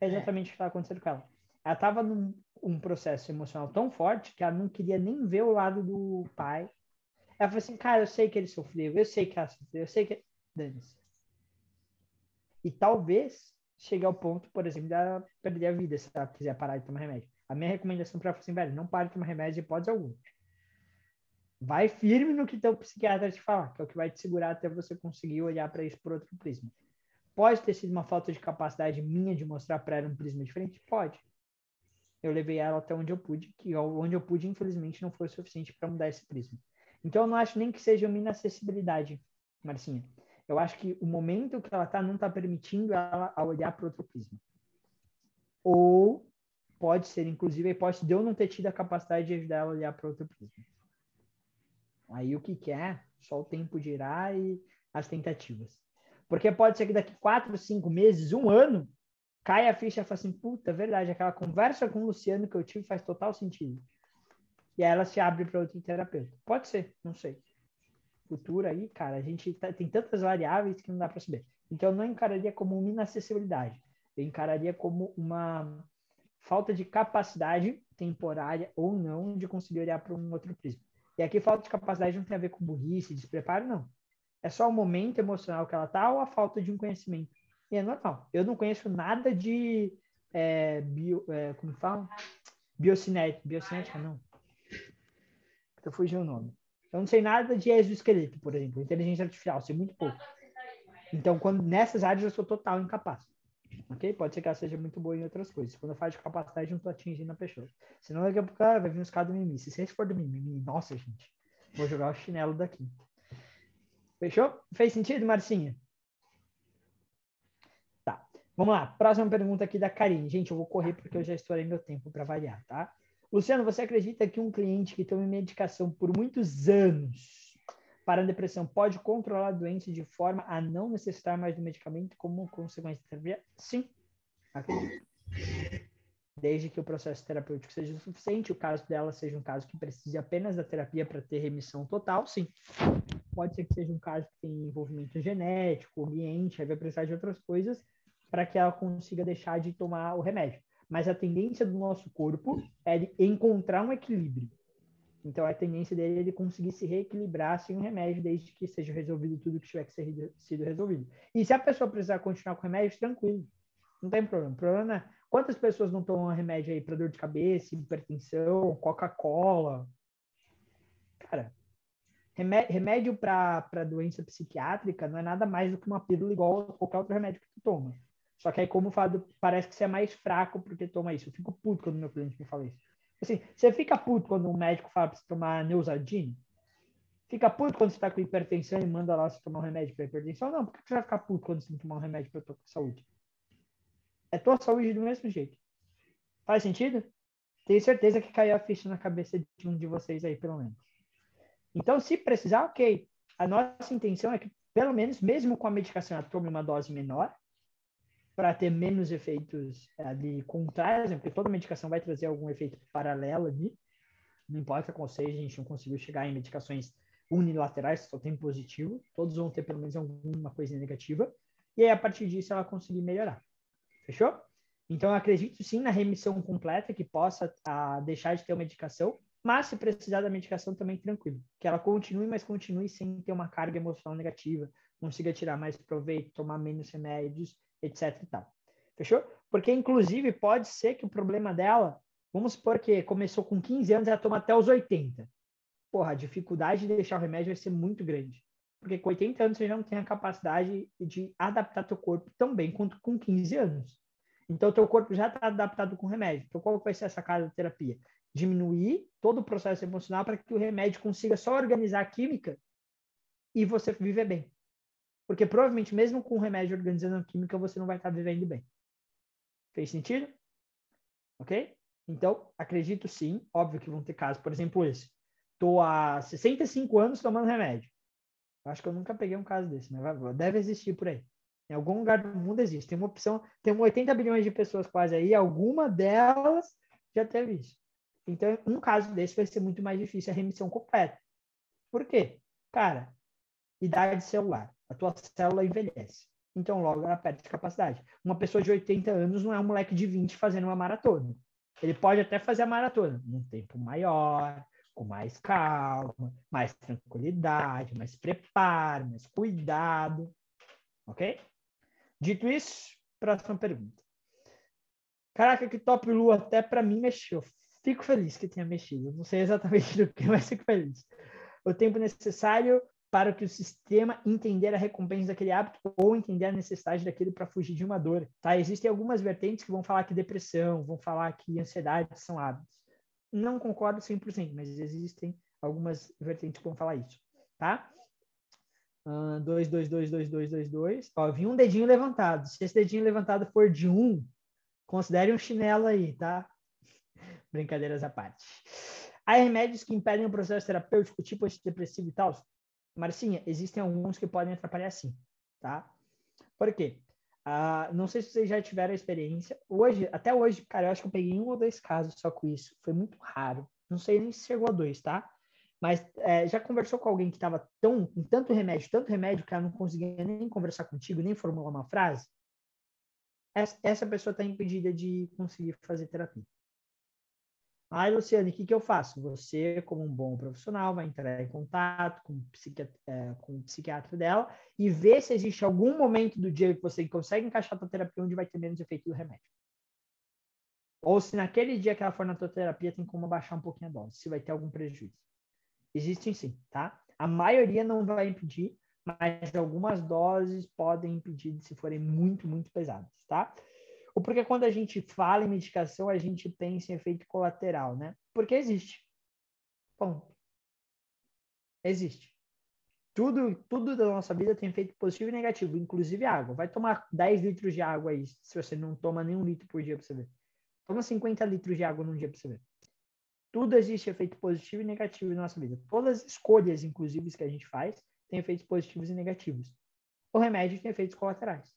É exatamente o que estava acontecendo com ela. Ela estava num um processo emocional tão forte que ela não queria nem ver o lado do pai. Ela falou assim, cara, eu sei que ele sofreu, eu sei que ela sofreu, eu sei que... Dane-se. E talvez chegue ao ponto, por exemplo, de ela perder a vida se ela quiser parar de tomar remédio. A minha recomendação para ela foi assim, velho, não pare de tomar remédio de hipótese alguma. Vai firme no que teu psiquiatra te falar, que é o que vai te segurar até você conseguir olhar para isso por outro prisma. Pode ter sido uma falta de capacidade minha de mostrar para ela um prisma diferente? Pode. Eu levei ela até onde eu pude, que onde eu pude, infelizmente, não foi o suficiente para mudar esse prisma. Então, eu não acho nem que seja uma inacessibilidade, Marcinha. Eu acho que o momento que ela está não está permitindo ela a olhar para outro prisma. Ou pode ser, inclusive, a hipótese de eu não ter tido a capacidade de ajudar ela a olhar para outro prisma. Aí o que quer? É? Só o tempo dirá e as tentativas. Porque pode ser que daqui quatro, cinco meses, um ano, caia a ficha e fala assim, puta, verdade, aquela conversa com o Luciano que eu tive faz total sentido. E aí ela se abre para outro terapeuta. Pode ser, não sei. Futuro aí, cara, a gente tá, tem tantas variáveis que não dá para saber. Então eu não encararia como uma inacessibilidade. Eu encararia como uma falta de capacidade temporária ou não de conseguir olhar para um outro prisma. E aqui falta de capacidade não tem a ver com burrice, despreparo, não. É só o momento emocional que ela tá ou a falta de um conhecimento. E é normal. Eu não conheço nada de é, bio, é, como fala? Biocinética. Biocinética, não. Eu fugi o nome. Eu não sei nada de exoesqueleto, por exemplo. Inteligência artificial, sei muito pouco. Então, quando nessas áreas eu sou total incapaz. Ok? Pode ser que ela seja muito boa em outras coisas. Quando eu falo de capacidade, não estou atingindo a pessoa. Senão, daqui a pouco ah, vai vir uns caras do mimimi. Se vocês for do mimimi, nossa, gente, vou jogar o chinelo daqui. Fechou? Fez sentido, Marcinha? Vamos lá. Próxima pergunta aqui da Karine. Gente, eu vou correr porque eu já estourei meu tempo para variar, tá? Luciano, você acredita que um cliente que toma medicação por muitos anos para a depressão pode controlar a doença de forma a não necessitar mais do medicamento como consequência da terapia? Sim, acredito. Desde que o processo terapêutico seja o suficiente, o caso dela seja um caso que precise apenas da terapia para ter remissão total, sim. Pode ser que seja um caso que tem envolvimento genético, ambiente, aí vai precisar de outras coisas para que ela consiga deixar de tomar o remédio. Mas a tendência do nosso corpo é encontrar um equilíbrio então, a tendência dele é ele conseguir se reequilibrar sem o remédio, desde que seja resolvido tudo que tiver que ser sido resolvido. E se a pessoa precisar continuar com remédio, tranquilo. Não tem problema. O problema é quantas pessoas não tomam remédio aí para dor de cabeça, hipertensão, Coca-Cola. Cara, remédio para doença psiquiátrica não é nada mais do que uma pílula igual a qualquer outro remédio que tu toma. Só que aí, como falo, parece que você é mais fraco porque toma isso. Eu fico puto quando meu cliente me fala isso. Assim, você fica puto quando um médico fala para você tomar Neusaldine? Fica puto quando você está com hipertensão e manda lá você tomar um remédio para hipertensão? Não, por que você vai ficar puto quando você tomar um remédio para tua saúde? É tua saúde do mesmo jeito. Faz sentido? Tenho certeza que caiu a ficha na cabeça de um de vocês aí, pelo menos. Então, se precisar, ok. A nossa intenção é que, pelo menos, mesmo com a medicação, ela tome uma dose menor, para ter menos efeitos ali contrários, né? porque toda medicação vai trazer algum efeito paralelo ali. Não importa qual seja, a gente não conseguiu chegar em medicações unilaterais, só tem positivo. Todos vão ter pelo menos alguma coisa negativa. E aí, a partir disso, ela conseguir melhorar. Fechou? Então, eu acredito sim na remissão completa, que possa a, ah, deixar de ter uma medicação, mas se precisar da medicação também tranquilo. Que ela continue, mas continue sem ter uma carga emocional negativa, consiga tirar mais proveito, tomar menos remédios etc e tal. Fechou? Porque, inclusive, pode ser que o problema dela, vamos supor que começou com 15 anos ela toma até os 80. Porra, a dificuldade de deixar o remédio vai ser muito grande. Porque com 80 anos você já não tem a capacidade de adaptar teu corpo tão bem quanto com 15 anos. Então, teu corpo já está adaptado com o remédio. Então, qual vai ser essa cara da terapia? Diminuir todo o processo emocional para que o remédio consiga só organizar a química e você viver bem. Porque provavelmente, mesmo com o remédio organizando química, você não vai estar vivendo bem. Fez sentido? Ok? Então, acredito sim. Óbvio que vão ter casos, por exemplo, esse. Estou há 65 anos tomando remédio. Acho que eu nunca peguei um caso desse, né? Deve existir por aí. Em algum lugar do mundo existe. Tem uma opção, tem 80 bilhões de pessoas quase aí, alguma delas já teve isso. Então, um caso desse vai ser muito mais difícil a remissão completa. Por quê? Cara, idade celular a tua célula envelhece. então logo ela perde capacidade. Uma pessoa de 80 anos não é um moleque de 20 fazendo uma maratona. Ele pode até fazer a maratona num tempo maior, com mais calma, mais tranquilidade, mais preparo, mais cuidado. Ok? Dito isso, próxima pergunta. Caraca, que top Lu, até para mim mexeu. Fico feliz que tenha mexido. Não sei exatamente [LAUGHS] do que, mas fico feliz. O tempo necessário para que o sistema entender a recompensa daquele hábito ou entender a necessidade daquilo para fugir de uma dor. Tá? Existem algumas vertentes que vão falar que depressão, vão falar que ansiedade são hábitos. Não concordo 100%, mas existem algumas vertentes que vão falar isso. Tá? 2, 2, 2, 2, 2, 2, 2. Ó, vi um dedinho levantado. Se esse dedinho levantado for de 1, um, considere um chinelo aí, tá? Brincadeiras à parte. Há remédios que impedem o processo terapêutico, tipo antidepressivo e tal? Marcinha, existem alguns que podem atrapalhar sim, tá? Por quê? Uh, não sei se vocês já tiveram a experiência. Hoje, até hoje, cara, eu acho que eu peguei um ou dois casos só com isso. Foi muito raro. Não sei nem se chegou a dois, tá? Mas é, já conversou com alguém que estava tão com tanto remédio, tanto remédio que ela não conseguia nem conversar contigo, nem formular uma frase? Essa, essa pessoa está impedida de conseguir fazer terapia. Aí, Luciane, o que, que eu faço? Você, como um bom profissional, vai entrar em contato com o, é, com o psiquiatra dela e ver se existe algum momento do dia que você consegue encaixar a tua terapia onde vai ter menos efeito do remédio. Ou se naquele dia que ela for na tua terapia tem como baixar um pouquinho a dose, se vai ter algum prejuízo. Existem sim, tá? A maioria não vai impedir, mas algumas doses podem impedir se forem muito, muito pesadas, tá? Porque quando a gente fala em medicação, a gente pensa em efeito colateral, né? Porque existe. Ponto. Existe. Tudo, tudo da nossa vida tem efeito positivo e negativo, inclusive água. Vai tomar 10 litros de água aí, se você não toma nenhum litro por dia para você ver. Toma 50 litros de água num dia para você ver. Tudo existe efeito positivo e negativo na nossa vida. Todas as escolhas, inclusive, que a gente faz, têm efeitos positivos e negativos. O remédio tem efeitos colaterais.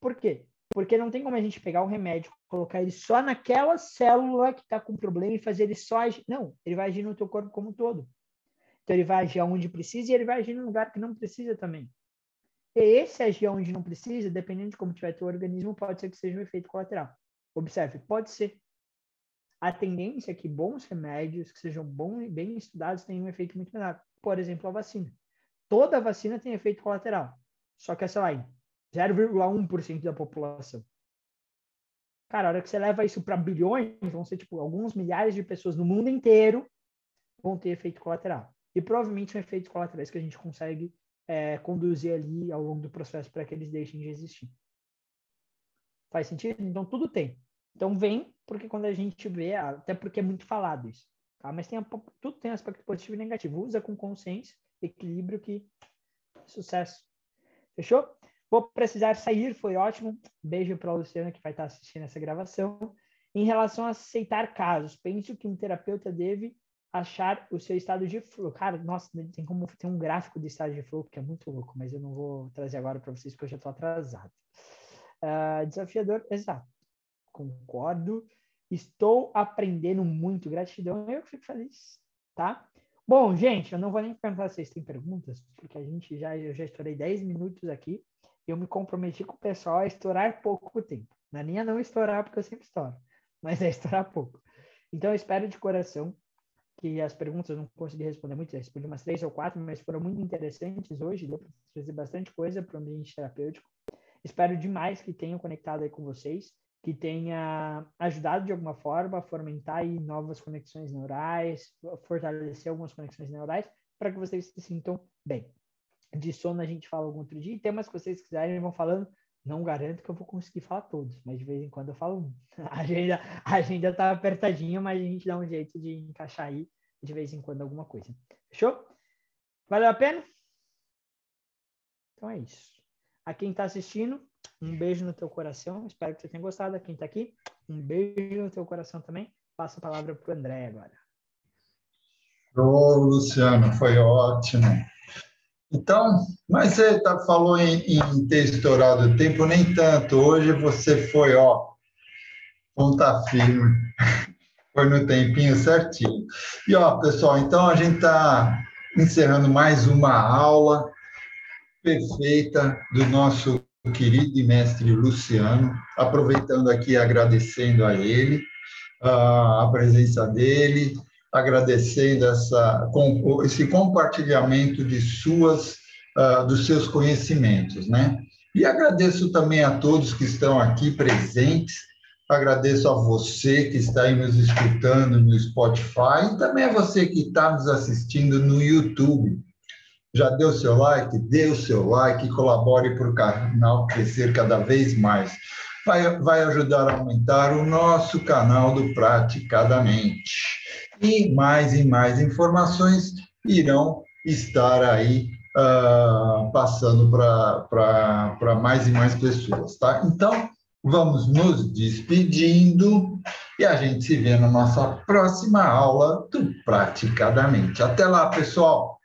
Por quê? Porque não tem como a gente pegar o remédio, colocar ele só naquela célula que está com problema e fazer ele só agir. Não, ele vai agir no teu corpo como um todo. Então ele vai agir onde precisa e ele vai agir num lugar que não precisa também. E esse agir onde não precisa, dependendo de como tiver teu organismo, pode ser que seja um efeito colateral. Observe, pode ser. A tendência é que bons remédios, que sejam bem estudados, tenham um efeito muito menor. Por exemplo, a vacina. Toda vacina tem efeito colateral. Só que, sei lá, 0,1% da população. Cara, a hora que você leva isso para bilhões, vão ser tipo alguns milhares de pessoas no mundo inteiro vão ter efeito colateral. E provavelmente são efeitos colaterais que a gente consegue é, conduzir ali ao longo do processo para que eles deixem de existir. Faz sentido? Então tudo tem. Então vem, porque quando a gente vê, até porque é muito falado isso. Tá? Mas tem, tudo tem aspecto positivo e negativo. Usa com consciência, equilíbrio que sucesso. Fechou? Vou precisar sair, foi ótimo. Beijo para a Luciana que vai estar assistindo essa gravação. Em relação a aceitar casos, penso que um terapeuta deve achar o seu estado de flow. Cara, nossa, tem como ter um gráfico de estado de flow que é muito louco, mas eu não vou trazer agora para vocês porque eu já estou atrasado. Uh, desafiador, exato. Concordo. Estou aprendendo muito. Gratidão. Eu fico feliz, tá? Bom, gente, eu não vou nem perguntar se vocês têm perguntas, porque a gente já, eu já estourei 10 minutos aqui eu me comprometi com o pessoal a estourar pouco tempo. Na linha não estourar, porque eu sempre estouro, [LAUGHS] mas é estourar pouco. Então, eu espero de coração que as perguntas eu não consegui responder muito, eu respondi umas três ou quatro, mas foram muito interessantes hoje, deu para trazer bastante coisa para o ambiente terapêutico. Espero demais que tenham conectado aí com vocês, que tenha ajudado de alguma forma a fomentar aí novas conexões neurais, fortalecer algumas conexões neurais, para que vocês se sintam bem de sono a gente fala algum outro dia. E temas que vocês quiserem vão falando. Não garanto que eu vou conseguir falar todos, mas de vez em quando eu falo um. [LAUGHS] A agenda, a agenda tá apertadinha, mas a gente dá um jeito de encaixar aí de vez em quando alguma coisa. Fechou? Valeu a pena? Então é isso. A quem está assistindo, um beijo no teu coração. Espero que você tenha gostado. A quem está aqui, um beijo no teu coração também. Passo a palavra para o André agora. Ô, Luciano, foi ótimo. Então, mas você tá, falou em, em ter estourado o tempo, nem tanto. Hoje você foi, ó, ponta firme. [LAUGHS] Foi no tempinho certinho. E, ó, pessoal, então a gente está encerrando mais uma aula perfeita do nosso querido e mestre Luciano, aproveitando aqui agradecendo a ele a presença dele, agradecendo essa, esse compartilhamento de suas, dos seus conhecimentos, né? E agradeço também a todos que estão aqui presentes, agradeço a você que está aí nos escutando no Spotify e também a você que está nos assistindo no YouTube. Já deu seu like? Dê o seu like, colabore para o canal crescer cada vez mais. Vai, vai ajudar a aumentar o nosso canal do Praticadamente. E mais e mais informações irão estar aí uh, passando para mais e mais pessoas, tá? Então, vamos nos despedindo e a gente se vê na nossa próxima aula do Praticadamente. Até lá, pessoal!